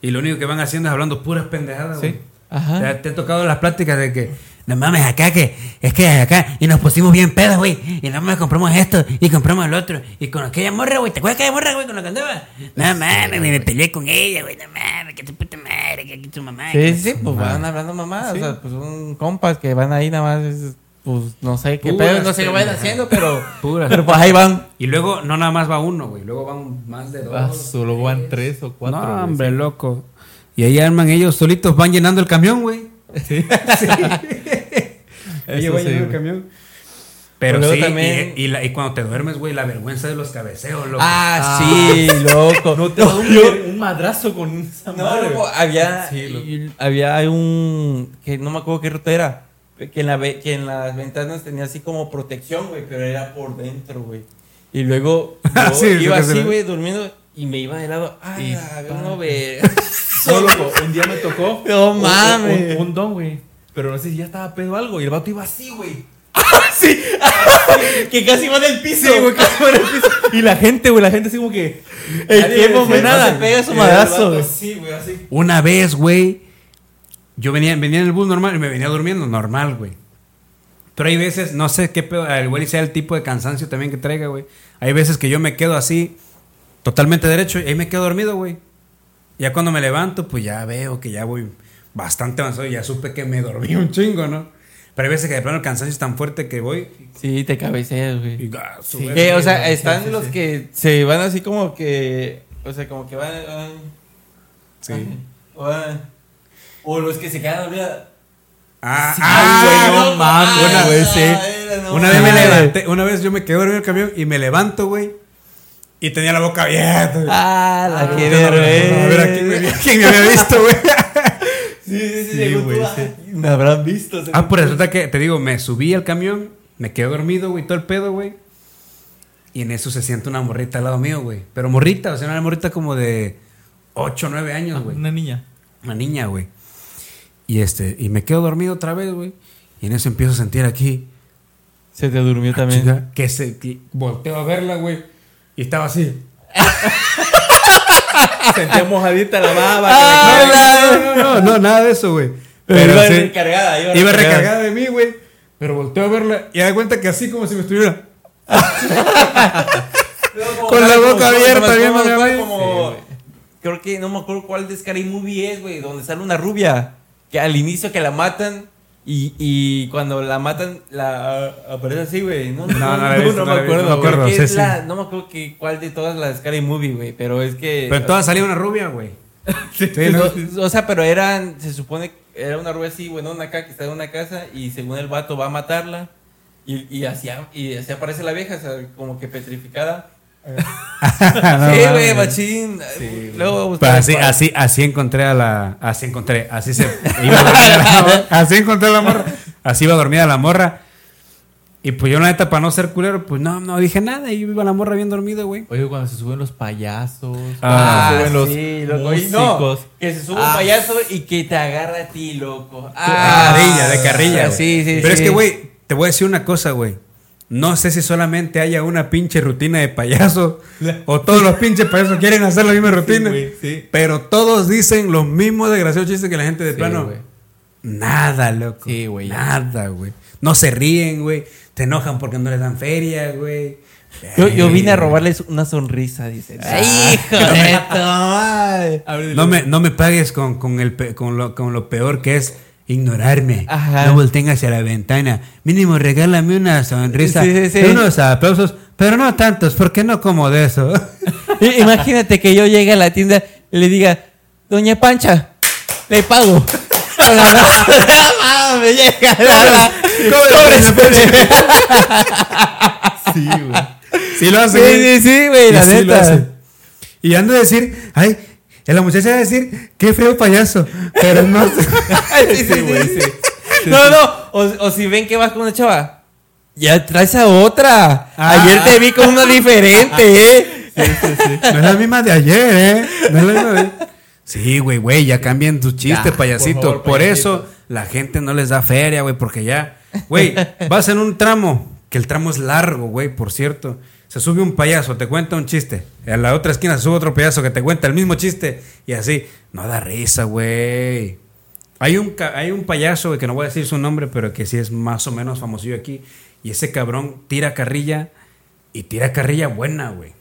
Y lo único que van haciendo es hablando puras pendejadas,
Sí.
güey.
Ajá.
¿Te, te ha tocado las pláticas de que, no mames, acá que, es que acá, y nos pusimos bien pedos, güey, y no mames, compramos esto, y compramos el otro, y con aquella morra, güey, ¿te acuerdas de aquella morra, güey, con la que andaba? No mames, me peleé con ella, güey, no mames, que tu puta madre, que aquí tu mamá.
Sí, sí, pues van hablando mamá. O sea, pues son compas que van ahí nada más. es- Pues no sé qué
Puras
pedo, no sé qué vayan haciendo, pero.
Puras.
Pero pues ahí van.
Y luego, no nada más va uno, güey, luego van más de dos.
Ah, solo van tres o cuatro.
no,
güey,
hombre,
sí.
loco. Y ahí arman ellos solitos, van llenando el camión, güey.
Sí.
Ella
Eso
va
sí,
en el camión. Pero sí,
también-
y, y la- y cuando te duermes, güey, la vergüenza de los cabeceos, loco.
Ah, sí, loco.
No te da un, un madrazo con esa
No, loco, había,
Sí, loco.
había un, que no me acuerdo qué ruta era, que en, la, ve- que en las ventanas tenía así como protección, güey, pero era por dentro, güey. Y luego yo
Sí,
iba así, güey, durmiendo y me iba de lado. Ay, no.
No, loco, un día me tocó.
No
un-
mames.
Un, un don, güey. Pero no sé si ya estaba pedo o algo. Y el vato iba así, güey.
que casi va del piso.
Sí, güey, casi en el piso. Y la gente, güey, la gente así como que.
¿En
Nadie
qué
decía
momento
nada.
se pega su
el Sí, güey, así.
Una vez, güey, yo venía, venía en el bus normal y me venía durmiendo normal, güey. Pero hay veces, no sé qué pedo, el güey sea el tipo de cansancio también que traiga, güey. Hay veces que yo me quedo así, totalmente derecho, y ahí me quedo dormido, güey. Ya cuando me levanto, pues ya veo que ya voy bastante avanzado y ya supe que me dormí un chingo, ¿no? Pero hay veces que de plano el cansancio es tan fuerte que voy
Sí, te cabeceas, güey.
y... ah,
Sí.
Que, o sea, están
sí,
los
sí.
que se van así como que. O sea, como que van. van-
Sí.
O, van- o los que se quedan dormidos.
Ah,
Sí,
ah,
güey,
no mames,
Una
güey,
vez,
sí. Una vez me levanté, una vez yo me quedé dormido en el camión y me levanto, güey. Y tenía la boca abierta. güey.
Ah, la
Ah,
que
no, no, A ver, ¿a quién me, quién me había visto, güey?
Sí, sí, sí,
Sí, güey,
ay, Me habrán visto.
Ah, pues resulta que, te digo, me subí al camión, me quedé dormido, güey, todo el pedo, güey. Y en eso se siente una morrita al lado mío, güey. Pero morrita, o sea, una morrita como de 8 o 9 años, güey.
Una niña.
Una niña, güey. Y este, y me quedo dormido otra vez, güey. Y en eso empiezo a sentir aquí.
Se te durmió
ah,
también.
chica, que se que volteo a verla, güey. Y estaba así.
Sentía mojadita la baba.
Ah,
No, no, no, no, nada de eso, güey.
Pero iba
sí,
recargada. Iba,
iba recargada de mí, güey. Pero volteo a verla y da cuenta que así como si me estuviera. Con la boca abierta, mí.
como, Creo que no me acuerdo cuál de Scary Movie es, güey, donde sale una rubia. Que al inicio que la matan y, y cuando la matan, la aparece así, güey. No, no,
No, no
me acuerdo.
no me acuerdo, sí, sí.
la- no me acuerdo que, cuál de todas las Scary Movie, güey. Pero es que.
Pero en todas salía una rubia, güey. Sí, ¿no?
O sea, pero eran, se supone que era una rubia así, bueno, una acá que está en una casa y según el vato va a matarla y, y así, y así aparece la vieja, o sea, como que petrificada.
No,
sí, güey, machín. Luego voy a
Pues así, así, así encontré a la. Así encontré. Así se. Iba dormida la morra, así encontré a la morra. Así iba dormida la morra. Y pues yo, la neta, para no ser culero, pues no, no dije nada. Y iba la morra bien dormida, güey.
Oye, cuando se suben los payasos.
Ah,
cuando se suben los
sí, loco. No, que se sube
Ah.
un payaso y que te agarra a ti, loco.
De carrilla, de carrilla. güey.
Sí, sí,
Pero es
sí.
que, güey, te voy a decir una cosa, güey. No sé si solamente haya una pinche rutina de payaso o todos los pinches payasos quieren hacer la misma rutina.
güey, sí.
Pero todos dicen los mismos desgraciados chistes que la gente de
Sí,
plano. Nada, loco.
Sí, güey.
Nada, güey. No se ríen, güey. Te enojan porque no les dan feria, güey.
Yo, yo vine a robarles una sonrisa, dice.
Ah.
¡Hijo de
No me, no me pagues con, con, el, con, lo, con lo peor que es ignorarme.
Ajá.
No volteen hacia la ventana. Mínimo, regálame una sonrisa.
Sí, sí, sí.
y unos aplausos, pero no tantos, porque no como de eso.
Imagínate que yo llegue a la tienda y le diga, Doña Pancha, le pago. Con la mano. me llega la-
Sí, güey.
sí lo hace.
Sí,
güey.
sí, sí, güey, la
lo
neta.
hace. Y ando a decir, ay, la muchacha va a decir, qué feo payaso. Pero no.
Sí, sí, sí, sí. No, no, o, o si ven que vas con una chava, ya traes a otra.
Ah.
Ayer te vi con una diferente, ¿eh?
No es la misma de ayer, ¿eh? No es la misma de... Sí, güey, güey, ya cambien tus chistes,
Ya,
payasito.
por
eso la gente no les da feria, güey, porque ya, güey, vas en un tramo, que el tramo es largo, güey, por cierto. Se sube un payaso, te cuenta un chiste. A la otra esquina se sube otro payaso que te cuenta el mismo chiste. Y así, no da risa, güey. Hay un, hay un payaso, güey, que no voy a decir su nombre, pero que sí es más o menos famosillo aquí. Y ese cabrón tira carrilla y tira carrilla buena, güey.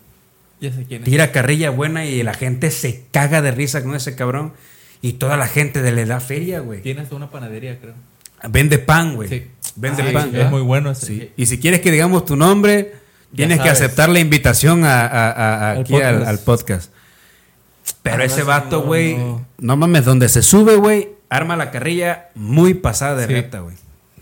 Ya sé quién es.
Tira carrilla buena y la gente se caga de risa con ese cabrón. Y toda la gente de le da feria, güey.
Tiene hasta una panadería, creo.
Vende pan, güey.
Sí.
Vende
Ah,
pan.
sí, Es muy bueno ese.
Sí. Y si quieres que digamos tu nombre, tienes que aceptar la invitación a, a- a-
Al
aquí al,
podcast.
al podcast. Pero
Ah,
ese vato, güey,
no.
no. mames, donde se sube, güey, arma la carrilla muy pasada de
Sí.
reta, güey.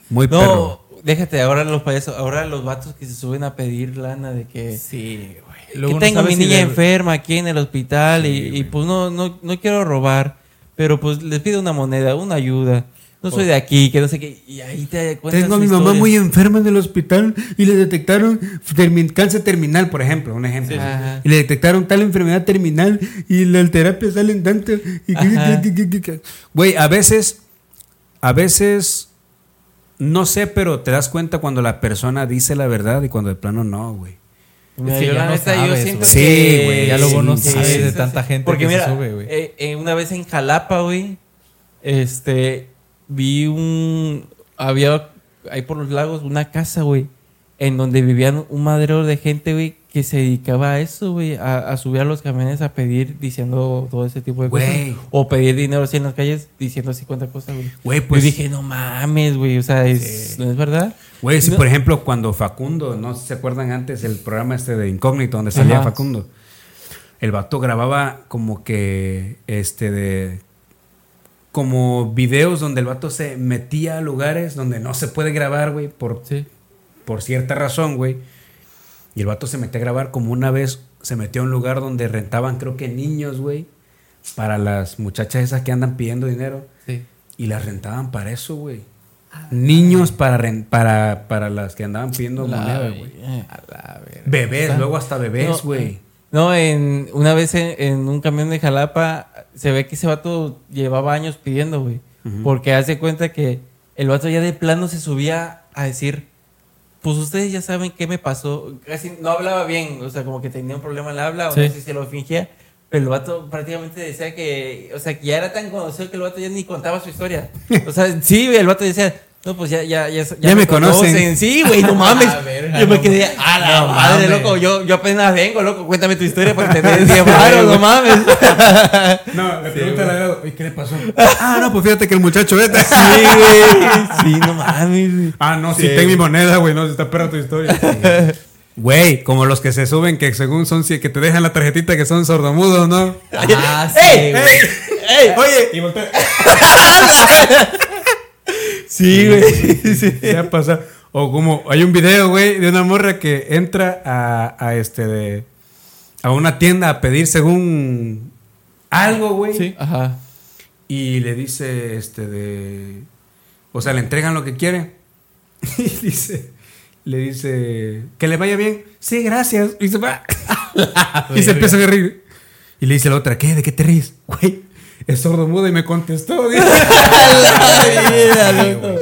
Muy
No,
perro.
déjate, ahora los payasos, ahora los vatos que se suben a pedir lana de que...
Sí, güey.
que tengo a mi
si
niña enferma aquí en el hospital y, y, pues no, no, no quiero robar, pero pues les pido una moneda, una ayuda. No soy de aquí, que no sé qué. Y ahí te cuentas
Tengo a mi mamá muy enferma en el hospital y le detectaron termi- cáncer terminal, por ejemplo, un ejemplo.
Sí, sí, sí.
Y le detectaron tal enfermedad terminal y la terapia salen tanto. y-
Ajá.
Güey, a veces, a veces, no sé, pero te das cuenta cuando la persona dice la verdad y cuando de plano no, güey.
Sí,
yo
ya
la
no
neta, yo
sabes,
siento
güey. Sí,
que-
güey,
ya luego no sabes de tanta gente
Porque
que se
mira,
sube, güey.
eh, eh, una vez en Jalapa, güey, este, vi un, había ahí por los lagos una casa, güey, en donde vivían un madrero de gente, güey, que se dedicaba a eso, güey, a, a subir a los camiones a pedir diciendo todo ese tipo de
Güey.
cosas. O pedir dinero así en las calles diciendo así cuántas cosas, güey.
Güey, pues-
Yo dije, no mames, güey, o sea, es, ¿no es verdad?
Güey, si
No-
por ejemplo cuando Facundo, no sé si se acuerdan antes el programa este de Incógnito donde salía
Ajá.
Facundo, el vato grababa como que este de como videos donde el vato se metía a lugares donde no se puede grabar, güey, por,
Sí.
por cierta razón, güey. Y el vato se metía a grabar como una vez se metió a un lugar donde rentaban, creo que niños, güey, para las muchachas esas que andan pidiendo dinero.
Sí.
Y las rentaban para eso, güey. Niños para, para, para las que andaban pidiendo moneda, güey.
A la verga.
Bebés, luego hasta bebés, güey.
No, en, una vez en, en un camión de Jalapa se ve que ese vato llevaba años pidiendo, güey. Porque hace cuenta que el vato ya de plano se subía a decir, pues ustedes ya saben qué me pasó. Casi no hablaba bien, o sea, como que tenía un problema en la habla, o no sé si se lo fingía. Pero el vato prácticamente decía que, o sea, que ya era tan conocido que el vato ya ni contaba su historia. O sea, sí, el vato decía, no, pues ya, ya, ya,
Ya me conocen.
Sí, güey, no mames.
A ver,
yo me quedé, a la
no
madre,
mames.
loco, yo, yo apenas vengo, loco, cuéntame tu historia para que te den 10 varos, no mames.
No, le pregunta al lado, ¿y qué le pasó? ah, no, pues fíjate que el muchacho este.
Sí, güey. Sí, no mames,
ah, no, si tengo mi moneda, güey, no, si está perra tu historia. Güey, como los que se suben que según son, si- que te dejan la tarjetita que son sordomudos, ¿no?
Ah, sí,
¡Ey!
güey.
¡Ey!
Oye, y voltea.
Sí, güey. Sí.
Se ha pasado. O como hay un video, güey, de una morra que entra a, a este de a una tienda a pedir según algo, güey.
Sí.
Ajá.
Y le dice este de o sea, le entregan lo que quiere. Y dice le dice que le vaya bien. Sí, gracias. Y se va. y se empieza a reír. Y le dice la otra, ¿qué? ¿De qué te ríes? Güey, es sordo mudo y me contestó. dice.
La vida, loco.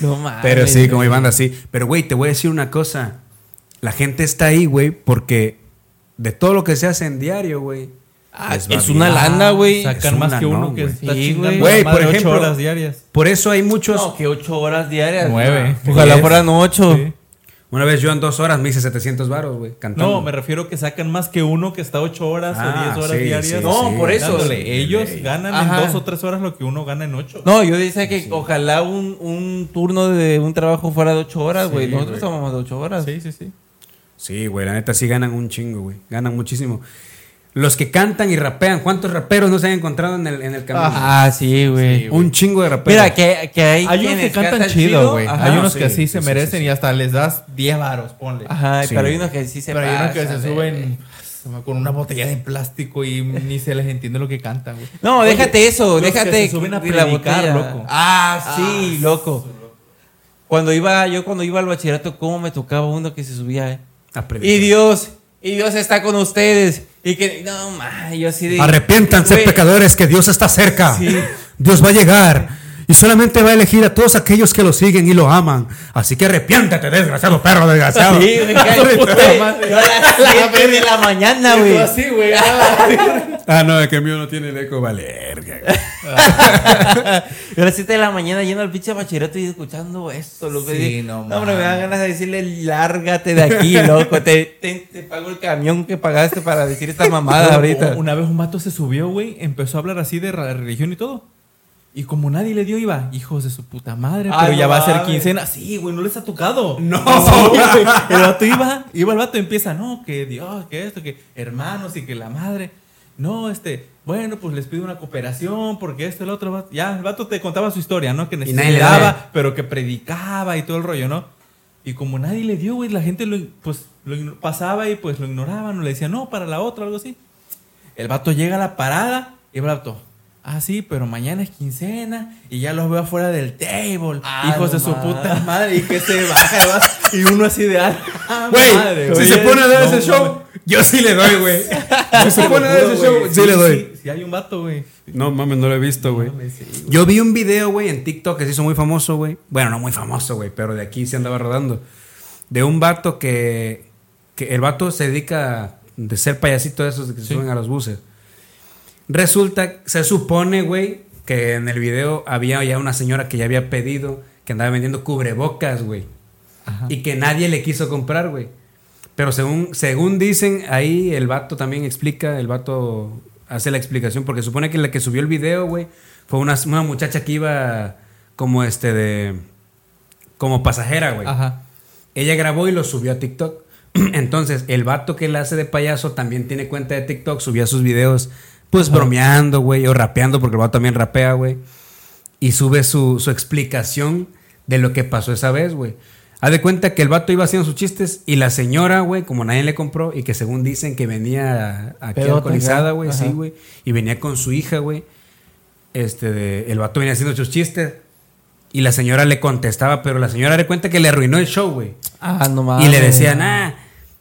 No mames.
Pero sí, como. Iván así. Pero, güey, te voy a decir una cosa. La gente está ahí, güey, porque de todo lo que se hace en diario, güey.
Ah, es
bien.
una lana, güey.
Sacan más que uno
no,
que está
Sí,
chingando
güey.
por
de ocho
ejemplo,
horas diarias.
Por eso hay muchos.
No, que 8 horas diarias.
Nueve.
Ojalá fueran 8.
Sí.
Una vez yo en dos horas me hice 700 baros, güey, cantando.
No, me refiero que sacan más que uno que está ocho horas
Ah,
o diez horas
sí,
diarias.
sí,
No, sí. por eso.
Dándole. Ellos ganan
Ajá.
en dos o tres horas lo que uno gana en ocho.
No, yo decía que ojalá un, un turno de un trabajo fuera de 8 horas, güey.
Sí,
Nosotros tomamos de 8 horas.
Sí, sí, sí.
Sí, güey, la neta sí ganan un chingo, güey. Ganan muchísimo. Los que cantan y rapean, ¿cuántos raperos no se han encontrado en el, en el camino?
Ah, sí, güey.
Un chingo de raperos.
Mira, que, que hay,
Hay unos que cantan chido, güey. Hay unos
sí,
que sí,
sí,
se
sí,
merecen
sí,
y hasta les das 10 varos, ponle.
Ajá,
Sí.
pero hay unos que sí se
Pero hay unos que se suben con una botella de plástico y ni se les entiende lo que cantan, güey.
No,
Oye,
déjate eso,
los que
déjate
se suben a
la
predicar,
botella.
loco.
Ah, sí, loco. Cuando iba, yo cuando iba al bachillerato, cómo me tocaba uno que se subía, eh?
A predicar.
Y Dios, y Dios está con ustedes. Y que, no, ma, yo así de.
Arrepiéntanse, pecadores, que Dios está cerca.
Sí.
Dios va a llegar. Y solamente va a elegir a todos aquellos que lo siguen y lo aman. Así que arrepiéntate, desgraciado perro desgraciado.
Sí, güey, que- güey, yo a las 7 de la mañana, güey.
así, güey.
Ah, no, es que el mío no tiene el eco, valerga.
Yo a las 7 de la mañana yendo al pinche bachillerato y escuchando esto, loco.
Sí,
Y-
no
hombre, me dan ganas de decirle, lárgate de aquí, loco. Te, te, te pago el camión que pagaste para decir esta mamada ahorita.
Una vez un vato se subió, güey, empezó a hablar así de religión y todo. Y como nadie le dio, iba, hijos de su puta madre,
Ay,
pero ya
no
va a ser quincena. Sí, güey, no les ha tocado.
No.
Sí, güey. El vato iba, iba el vato y empieza, no, que Dios, que esto, que hermanos y que la madre. no, este, bueno, pues les pido una cooperación porque esto, el otro, vato- ya, el vato te contaba su historia, ¿no? Que necesitaba,
daba.
pero que predicaba y todo el rollo, ¿no? Y como nadie le dio, güey, la gente lo, pues, lo pasaba y pues lo ignoraban o le decían, no, para la otra, algo así. El vato llega a la parada y el vato, ah, sí, pero mañana es quincena y ya los veo afuera del table.
Ah,
hijos de su puta madre. Y que se baja vato, y uno así de, ah,
Güey,
madre,
si se pone a dar
No,
ese show, yo sí le doy, güey. Si se pone a dar ese show, sí, le doy.
Si hay un vato, güey.
No mames, no lo he visto, güey.
sí.
Yo vi un video, güey, en TikTok que se hizo muy famoso, güey. Bueno, no muy famoso, güey, pero de aquí se andaba rodando. De un vato que, que el vato se dedica de ser payasito de esos de que se
Sí.
suben a los buses. Resulta, se supone, güey, que en el video había ya una señora que ya había pedido, que andaba vendiendo cubrebocas, güey. Y que nadie le quiso comprar, güey. Pero según, según dicen, ahí el vato también explica, el vato hace la explicación, porque supone que la que subió el video, güey, fue una, una muchacha que iba como este de... como pasajera, güey.
Ajá.
Ella grabó y lo subió a TikTok. Entonces, el vato que la hace de payaso también tiene cuenta de TikTok, subía sus videos, pues bromeando, güey, o rapeando, porque el vato también rapea, güey. Y sube su, su explicación de lo que pasó esa vez, güey. Haz de cuenta que el vato iba haciendo sus chistes y la señora, güey, como nadie le compró y que según dicen que venía aquí alcoholizada, güey, sí, güey. Y venía con su hija, güey. Este, de- el vato venía haciendo sus chistes y la señora le contestaba, pero la señora le cuenta que le arruinó el show, güey.
Ah, no mames.
Y le decían, ah,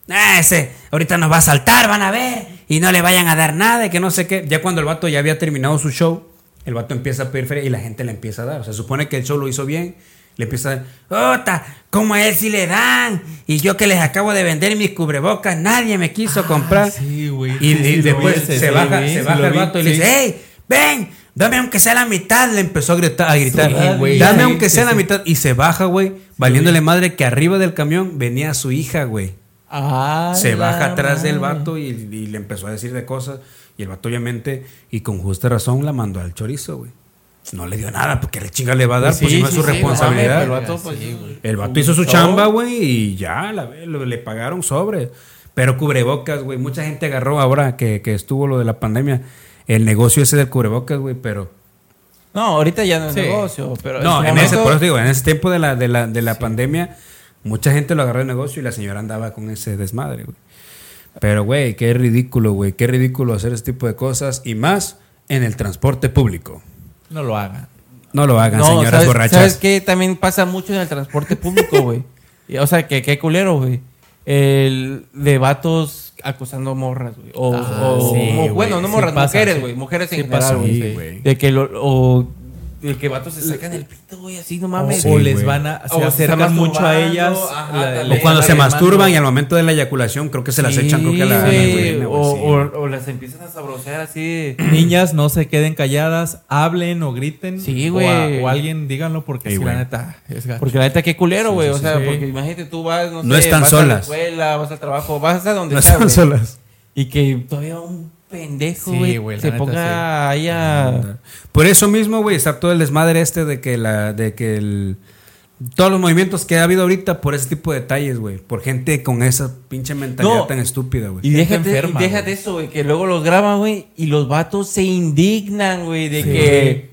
ah, ese ahorita nos va a saltar, van a ver, y no le vayan a dar nada, y que no sé qué. Ya cuando el vato ya había terminado su show, el vato empieza a pedir feria y la gente le empieza a dar. O sea, supone que el show lo hizo bien, le empieza a dar, ¡Ota! ¿Cómo a él sí le dan? Y yo que les acabo de vender mis cubrebocas, nadie me quiso comprar.
sí, güey.
Y,
Sí,
y
sí, lo
después
ese,
se
sí,
baja,
vi,
se baja el
vi,
vato y le dice, ¡Ey! ¡Ven! Dame aunque sea la mitad. Le empezó a gritar, a gritar. Dame aunque sea la mitad. Y se baja, güey, valiéndole madre que arriba del camión venía su hija, güey.
Ah,
Se baja
la
atrás del vato y, y le empezó a decir de cosas. Y el vato, obviamente, y con justa razón, la mandó al chorizo, güey. No le dio nada porque le chinga le va a dar, pues si no es su responsabilidad.
el vato, pues,
El vato hizo su chamba, güey, y ya, la, lo- le pagaron sobre. Pero cubrebocas, güey. Mucha gente agarró ahora que, que estuvo lo de la pandemia. El negocio ese del cubrebocas, güey, pero.
No, ahorita ya no es
Sí.
negocio, pero
No, en ese,
momento-
por eso digo, en ese tiempo de la, de la, de la pandemia, mucha gente lo agarró de negocio y la señora andaba con ese desmadre, güey. Pero, güey, qué ridículo, güey. Qué ridículo hacer ese tipo de cosas. Y más en el transporte público.
No lo hagan.
No lo hagan,
No,
señoras
¿sabes,
borrachas.
¿Sabes qué? También pasa mucho en el transporte público, güey. O sea, que qué culero, güey. El de vatos acosando morras, güey. O,
Ah,
o-
sí,
o- bueno, no morras, mujeres, güey. Mujeres en
Sí
general,
pasa,
güey.
sí, güey.
De que lo, o de que vatos se sacan el pito, güey, así, no mames.
Sí,
o les
güey.
van a.
O
Se acercan
están
mucho a ellas.
ajá,
la-
también.
O cuando se masturban y al momento de la eyaculación, creo que se las
Sí,
echan, creo que a la, a la
güey.
güey,
o, o- o las empiezan a sabrosear así.
Niñas, no se queden calladas, hablen o griten.
Sí,
o a-
güey.
O, alguien díganlo porque
Sí,
si
güey.
la neta es gacho.
Porque la neta, qué culero, güey.
sí,
o sea,
sí.
porque imagínate, tú vas, no,
No
sé,
están
vas a la
solas.
escuela, vas al trabajo, vas a donde
No están solas.
Y que todavía un pendejo,
Sí,
güey,
la
se
neta,
ponga ahí a...
Por eso mismo, güey, está todo el desmadre este de que la, de que el todos los movimientos que ha habido ahorita por ese tipo de detalles, güey. Por gente con esa pinche mentalidad
No.
tan estúpida, güey.
Y déjate,
enferma,
y déjate
güey.
eso, güey, que luego los graban, güey, y los vatos se indignan, güey, de que...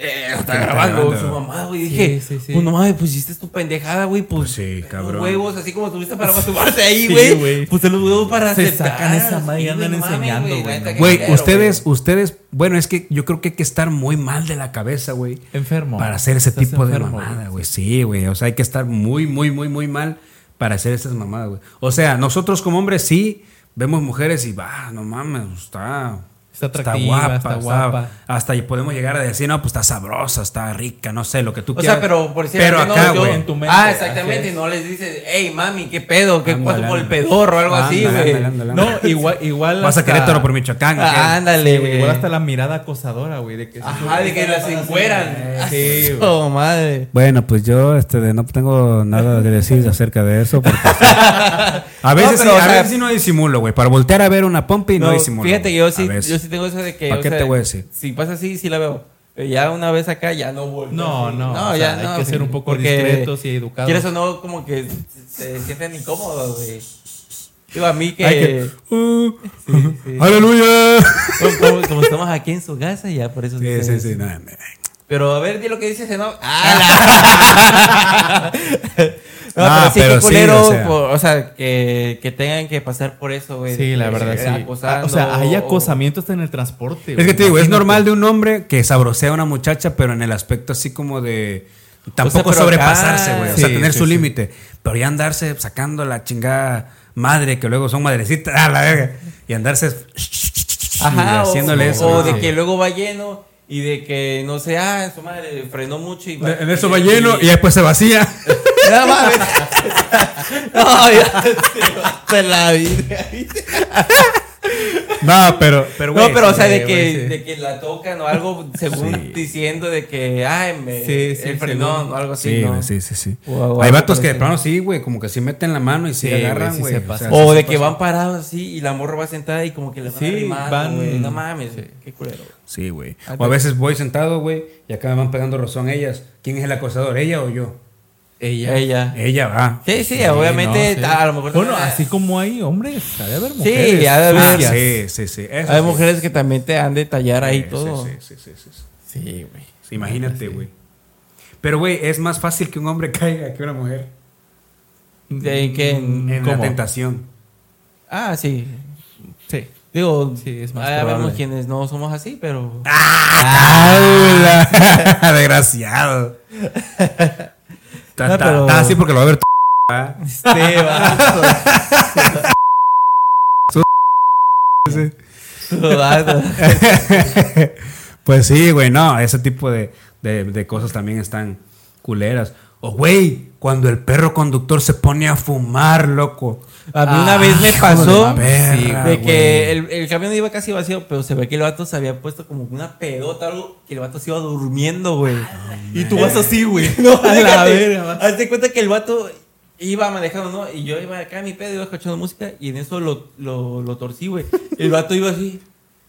Eh, está
Que
grabando su mamá, güey. Dije,
Sí, sí, sí.
pues no mames, pues hiciste tu pendejada, güey. Pues,
Pues sí, cabrón.
Huevos, así como tuviste para masturbarte ahí,
Sí,
güey. pues te los huevos para
Se
aceptar.
sacan esa madre y
Sí,
andan enseñando,
güey,
güey,
ustedes, ustedes, bueno, es que yo creo que hay que estar muy mal de la cabeza, güey.
Enfermo.
Para hacer ese
Estás
tipo de mamada, güey. Sí, güey. O sea, hay que estar muy, muy, muy, muy mal para hacer esas mamadas, güey. O sea, nosotros como hombres sí vemos mujeres y va, no mames, está.
Está atractiva, está guapa.
Hasta y podemos llegar a decir, no, pues está sabrosa, está rica, no sé, lo que tú
O
quieras.
sea, pero por decir
Pero
no,
acá,
yo-
güey.
en tu mente,
Ah, exactamente. Y no les dices, hey, mami, qué pedo, qué cuánto por el pedorro o algo así, güey.
No, igual, igual.
Vas a
hasta-
Querétaro por Michoacán.
Ah, ándale,
Sí, güey, igual hasta la mirada acosadora, güey. De que
Ajá, de que las encueran.
Sí, güey.
Oh, madre.
Bueno, pues yo este, no tengo nada que decir acerca de eso. Porque, a veces,
No, pero,
sí,
o
a
sea-
veces sí no disimulo, güey. Para voltear a ver una pompa y no,
No,
disimulo.
fíjate yo sí,
A
yo sí tengo eso de que.
¿Para qué
sea,
te voy a decir?
Si pasa así, sí la veo. Pero ya una vez acá, ya no vuelvo.
No, no, o sea, hay que ser un poco discretos y educados.
Quieres o no, como que se, sienten incómodos, güey. Digo, a mí que.
Que, uh,
Sí, sí.
¡Aleluya!
Como, como- como estamos aquí en su casa, ya por eso.
Sí, sí, sí. no, no.
Pero a ver, di lo que dice ese no. ¡Ah! No,
Ah,
pero sí,
pero
qué
sí,
culero,
o sea.
por- o sea, que, que tengan que pasar por eso, güey.
Sí, la verdad, sí.
acosando,
o sea, hay
o-
acosamiento hasta en el transporte.
Es
güey,
que te digo, es normal de un hombre que sabrosea a una muchacha, pero en el aspecto así como de. Tampoco sobrepasarse, güey. O sea,
Sí,
tener
sí,
su
sí.
límite. Pero ya andarse sacando la chingada madre, que luego son madrecitas, a la verga. Y andarse.
Ajá, o,
haciéndole
o-
eso.
o
¿no?
de que luego va lleno y de que, no sé, ah, su madre frenó mucho y va-
En eso va lleno y después se vacía.
No, ya se la vida.
No, pero. pero
No,
güey,
pero o sea, de que,
sí.
de que la tocan o algo, según
Sí.
diciendo de que, ay, me,
Sí, sí,
el frenón o algo así,
Sí,
¿no?
güey, sí, sí, sí.
O- o
Hay vatos que de plano sí, güey, como que sí meten la mano y sí,
Sí, güey,
agarran, güey.
se
sea,
O de
se
que van parados así y la morra va sentada y como que le van
Sí,
arrimando,
van-
güey. No mames, qué culero.
Sí, güey. O a veces voy sentado, güey, y acá me van pegando rozón ellas. ¿Quién es el acosador, ella o yo?
Ella.
Ella.
Ella va.
Sí, sí, obviamente,
no, sí.
a lo mejor.
Bueno, así como hay hombres, ha de haber
Sí,
mujeres.
ha de haber.
Ah, sí, sí, sí. Eso
Hay
sí.
mujeres que también te han de tallar ahí
Sí,
todo.
Sí, sí, sí, sí, sí.
Sí, güey.
Sí, imagínate, güey. Pero, güey, es más fácil que un hombre caiga que una mujer
¿De qué?
en la
¿Cómo?
tentación.
Ah, sí.
Sí.
Digo,
Sí, es más
ah, vemos quienes no somos así, pero.
¡Ah! Desgraciado. Está
No, pero-
así porque lo va a ver.
Este vato. Su vato.
Pues sí, güey, no, ese tipo de, de- de cosas también están culeras. O, güey, cuando el perro conductor se pone a fumar, loco.
A mí una
Ah,
vez me pasó
de perra,
de
güey.
que el, el camión iba casi vacío, pero se ve que el vato se había puesto como una pedota algo que el vato se iba durmiendo, güey.
Y tú vas así, güey.
No,
a la verga.
Hazte cuenta que el vato iba manejando, ¿no? Y yo iba acá en mi pedo, iba escuchando música y en eso lo, lo, lo torcí, güey. El vato iba así.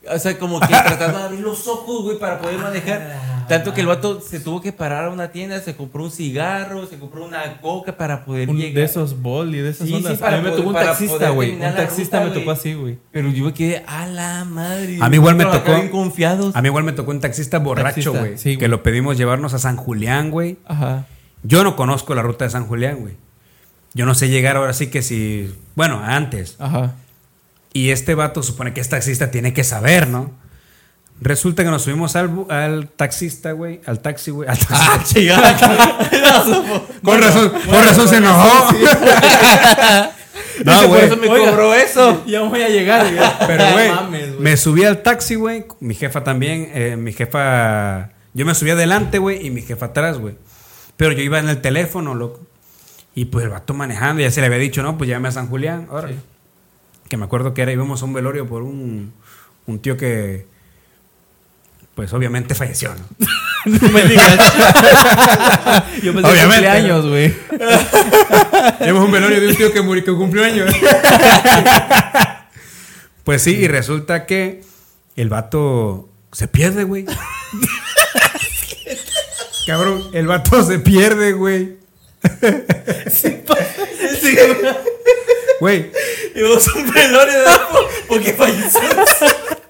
O sea, como que tratando de abrir los ojos, güey, para poder manejar. Tanto que el vato se tuvo que parar a una tienda, se compró un cigarro, se compró una coca para poder
Un
llegar.
de esos bol y de esas
Sí, sí,
ondas.
para
a mí me
poder-
tocó un taxista, güey. Un taxista
ruta,
me tocó así, güey.
Pero yo me quedé a la madre.
A mí igual me tocó-
bien confiados.
A mí igual me tocó un taxista borracho, güey.
sí, güey.
que lo pedimos llevarnos a San Julián, güey.
Ajá.
Yo no conozco la ruta de San Julián, güey. Yo no sé llegar ahora sí que si. Bueno, antes.
Ajá.
Y este vato supone que es taxista, tiene que saber, ¿no? Resulta que nos subimos al, al taxista, güey. Al taxi, güey. al taxi. con razón, con razón se enojó.
Dice, por
güey.
eso me
Oiga.
cobró eso.
Ya voy a llegar, güey.
Pero,
No
güey. me subí al taxi, güey. Mi jefa también. eh, mi jefa. Yo me subí adelante, güey, y mi jefa atrás, güey. Pero yo iba en el teléfono, loco. Y pues el vato manejando, ya se le había dicho, no, pues llévame a San Julián. Ahora. Que me acuerdo que era, íbamos a un velorio por un, un tío que. Pues obviamente falleció, ¿no?
No me digas. Yo pensé
Obviamente.
cumpleaños, güey.
A un velorio de un tío que murió, que cumplió años. pues sí, y resulta que el vato se pierde, güey. Cabrón, el vato se pierde, güey. Güey,
Íbamos a un velorio de porque falleció.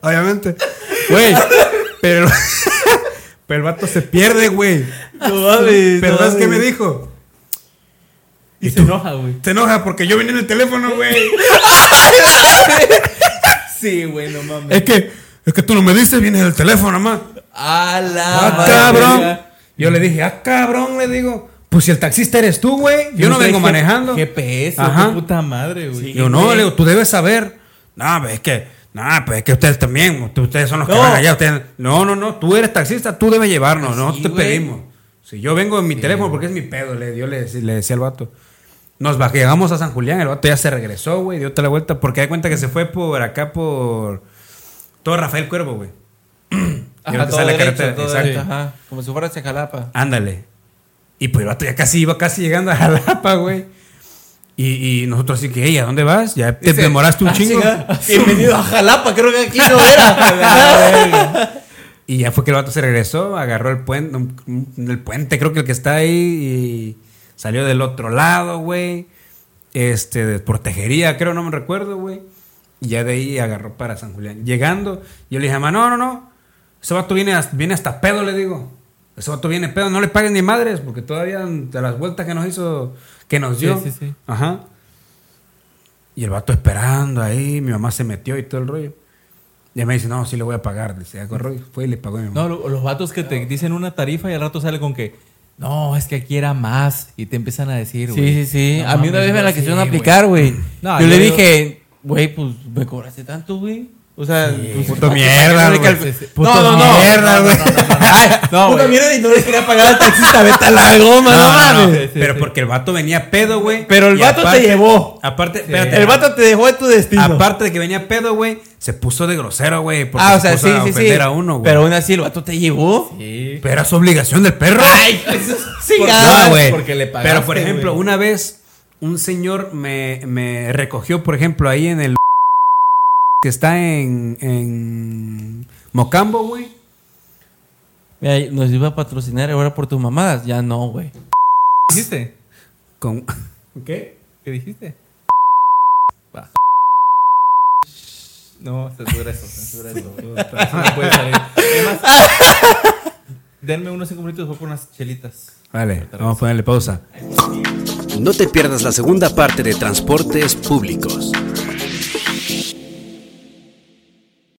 obviamente. Güey, pero, pero el vato se pierde, güey.
No mames.
Pero
no
¿sabes qué me dijo?
Y se enoja, güey.
Se enoja porque yo vine en el teléfono, güey.
Sí, güey, no mames.
Es que, es que tú no me diste, vienes en el teléfono, mamá.
A la
Ah, cabrón. Yo le dije, ah, cabrón, le digo. Pues si el taxista eres tú, güey. Yo no
trae
vengo manejando.
GPS,
Ajá.
qué puta madre, güey.
Sí.
Yo no, le digo, tú debes saber. No, pues es que, no, pues es que ustedes también, ustedes son los que
No.
van allá. Ustedes, no, no, no, tú eres taxista, tú debes llevarnos, no
Sí,
te
güey.
pedimos. Si yo vengo en mi teléfono porque es mi pedo, le, yo le, le decía al vato. Nos baj- llegamos a San Julián, el vato ya se regresó, güey, dio otra la vuelta porque hay cuenta que se fue por acá por todo Rafael Cuervo, güey.
Ajá, todo
sale la
derecho,
carretera,
todo
exacto.
derecho, ajá. Como si fuera hacia Jalapa.
Ándale. Y pues el vato ya casi iba casi llegando a Jalapa, güey. Y, y nosotros así que, ey, ¿a dónde vas? Ya te
Dice,
demoraste un
"Ah,
chingo.
Bienvenido a Jalapa, creo que aquí no era.
Y ya fue que el vato se regresó, agarró el puente, el puente, creo que el que está ahí, y salió del otro lado, güey. este, de protegería, creo, no me recuerdo, güey. Y ya de ahí agarró para San Julián. Llegando, yo le dije, mamá, no, no, no. Ese vato viene, viene hasta pedo, le digo. Ese vato viene pedo, no le paguen ni madres, porque todavía de las vueltas que nos hizo, que nos dio.
Sí, sí, sí.
Ajá. Y el vato esperando ahí, mi mamá se metió y todo el rollo. Y me dice, no, sí le voy a pagar. Dice, agarró y fue y le pagó a mi mamá.
No, lo- los vatos que te dicen una tarifa y al rato sale con que, no, es que aquí era más. Y te empiezan a decir,
Sí,
güey.
sí, sí.
No
a mí una vez me la
sí,
quisieron aplicar, güey.
No,
yo, le
yo-
dije, güey, pues me cobraste tanto, güey. O sea, pues,
puto mierda, güey. Sí, sí.
No,
Puto
no, no.
mierda, güey.
No,
mierda y no le quería pagar al taxista, vete a la goma, no,
No, no, no,
mames.
Sí, sí,
pero
sí.
porque el vato venía pedo, güey.
Pero el vato te llevó.
Aparte, espérate,
El vato te dejó en tu destino.
aparte de que venía pedo, güey, se puso de grosero, güey. porque
ah, o
se
sea,
puso
sí,
a
sí, sí.
ofender a uno, güey.
Pero aún así el vato te llevó.
Sí.
Pero era su obligación del perro.
Ay, eso sí,
Por-
ah,
No, güey.
porque le pagaste,
Pero, por ejemplo, una vez un señor me, me recogió, por ejemplo, ahí en el que está en, en Mocambo, güey.
Mira, nos iba a patrocinar ahora por tus mamadas. Ya no, güey.
¿Qué dijiste?
Con... ¿Qué?
¿Qué dijiste? Va. No, censura eso, censura eso. No puede salir. Además, denme unos cinco minutos, voy por unas chelitas.
Vale, vamos a ponerle pausa.
No te pierdas la segunda parte de Transportes Públicos.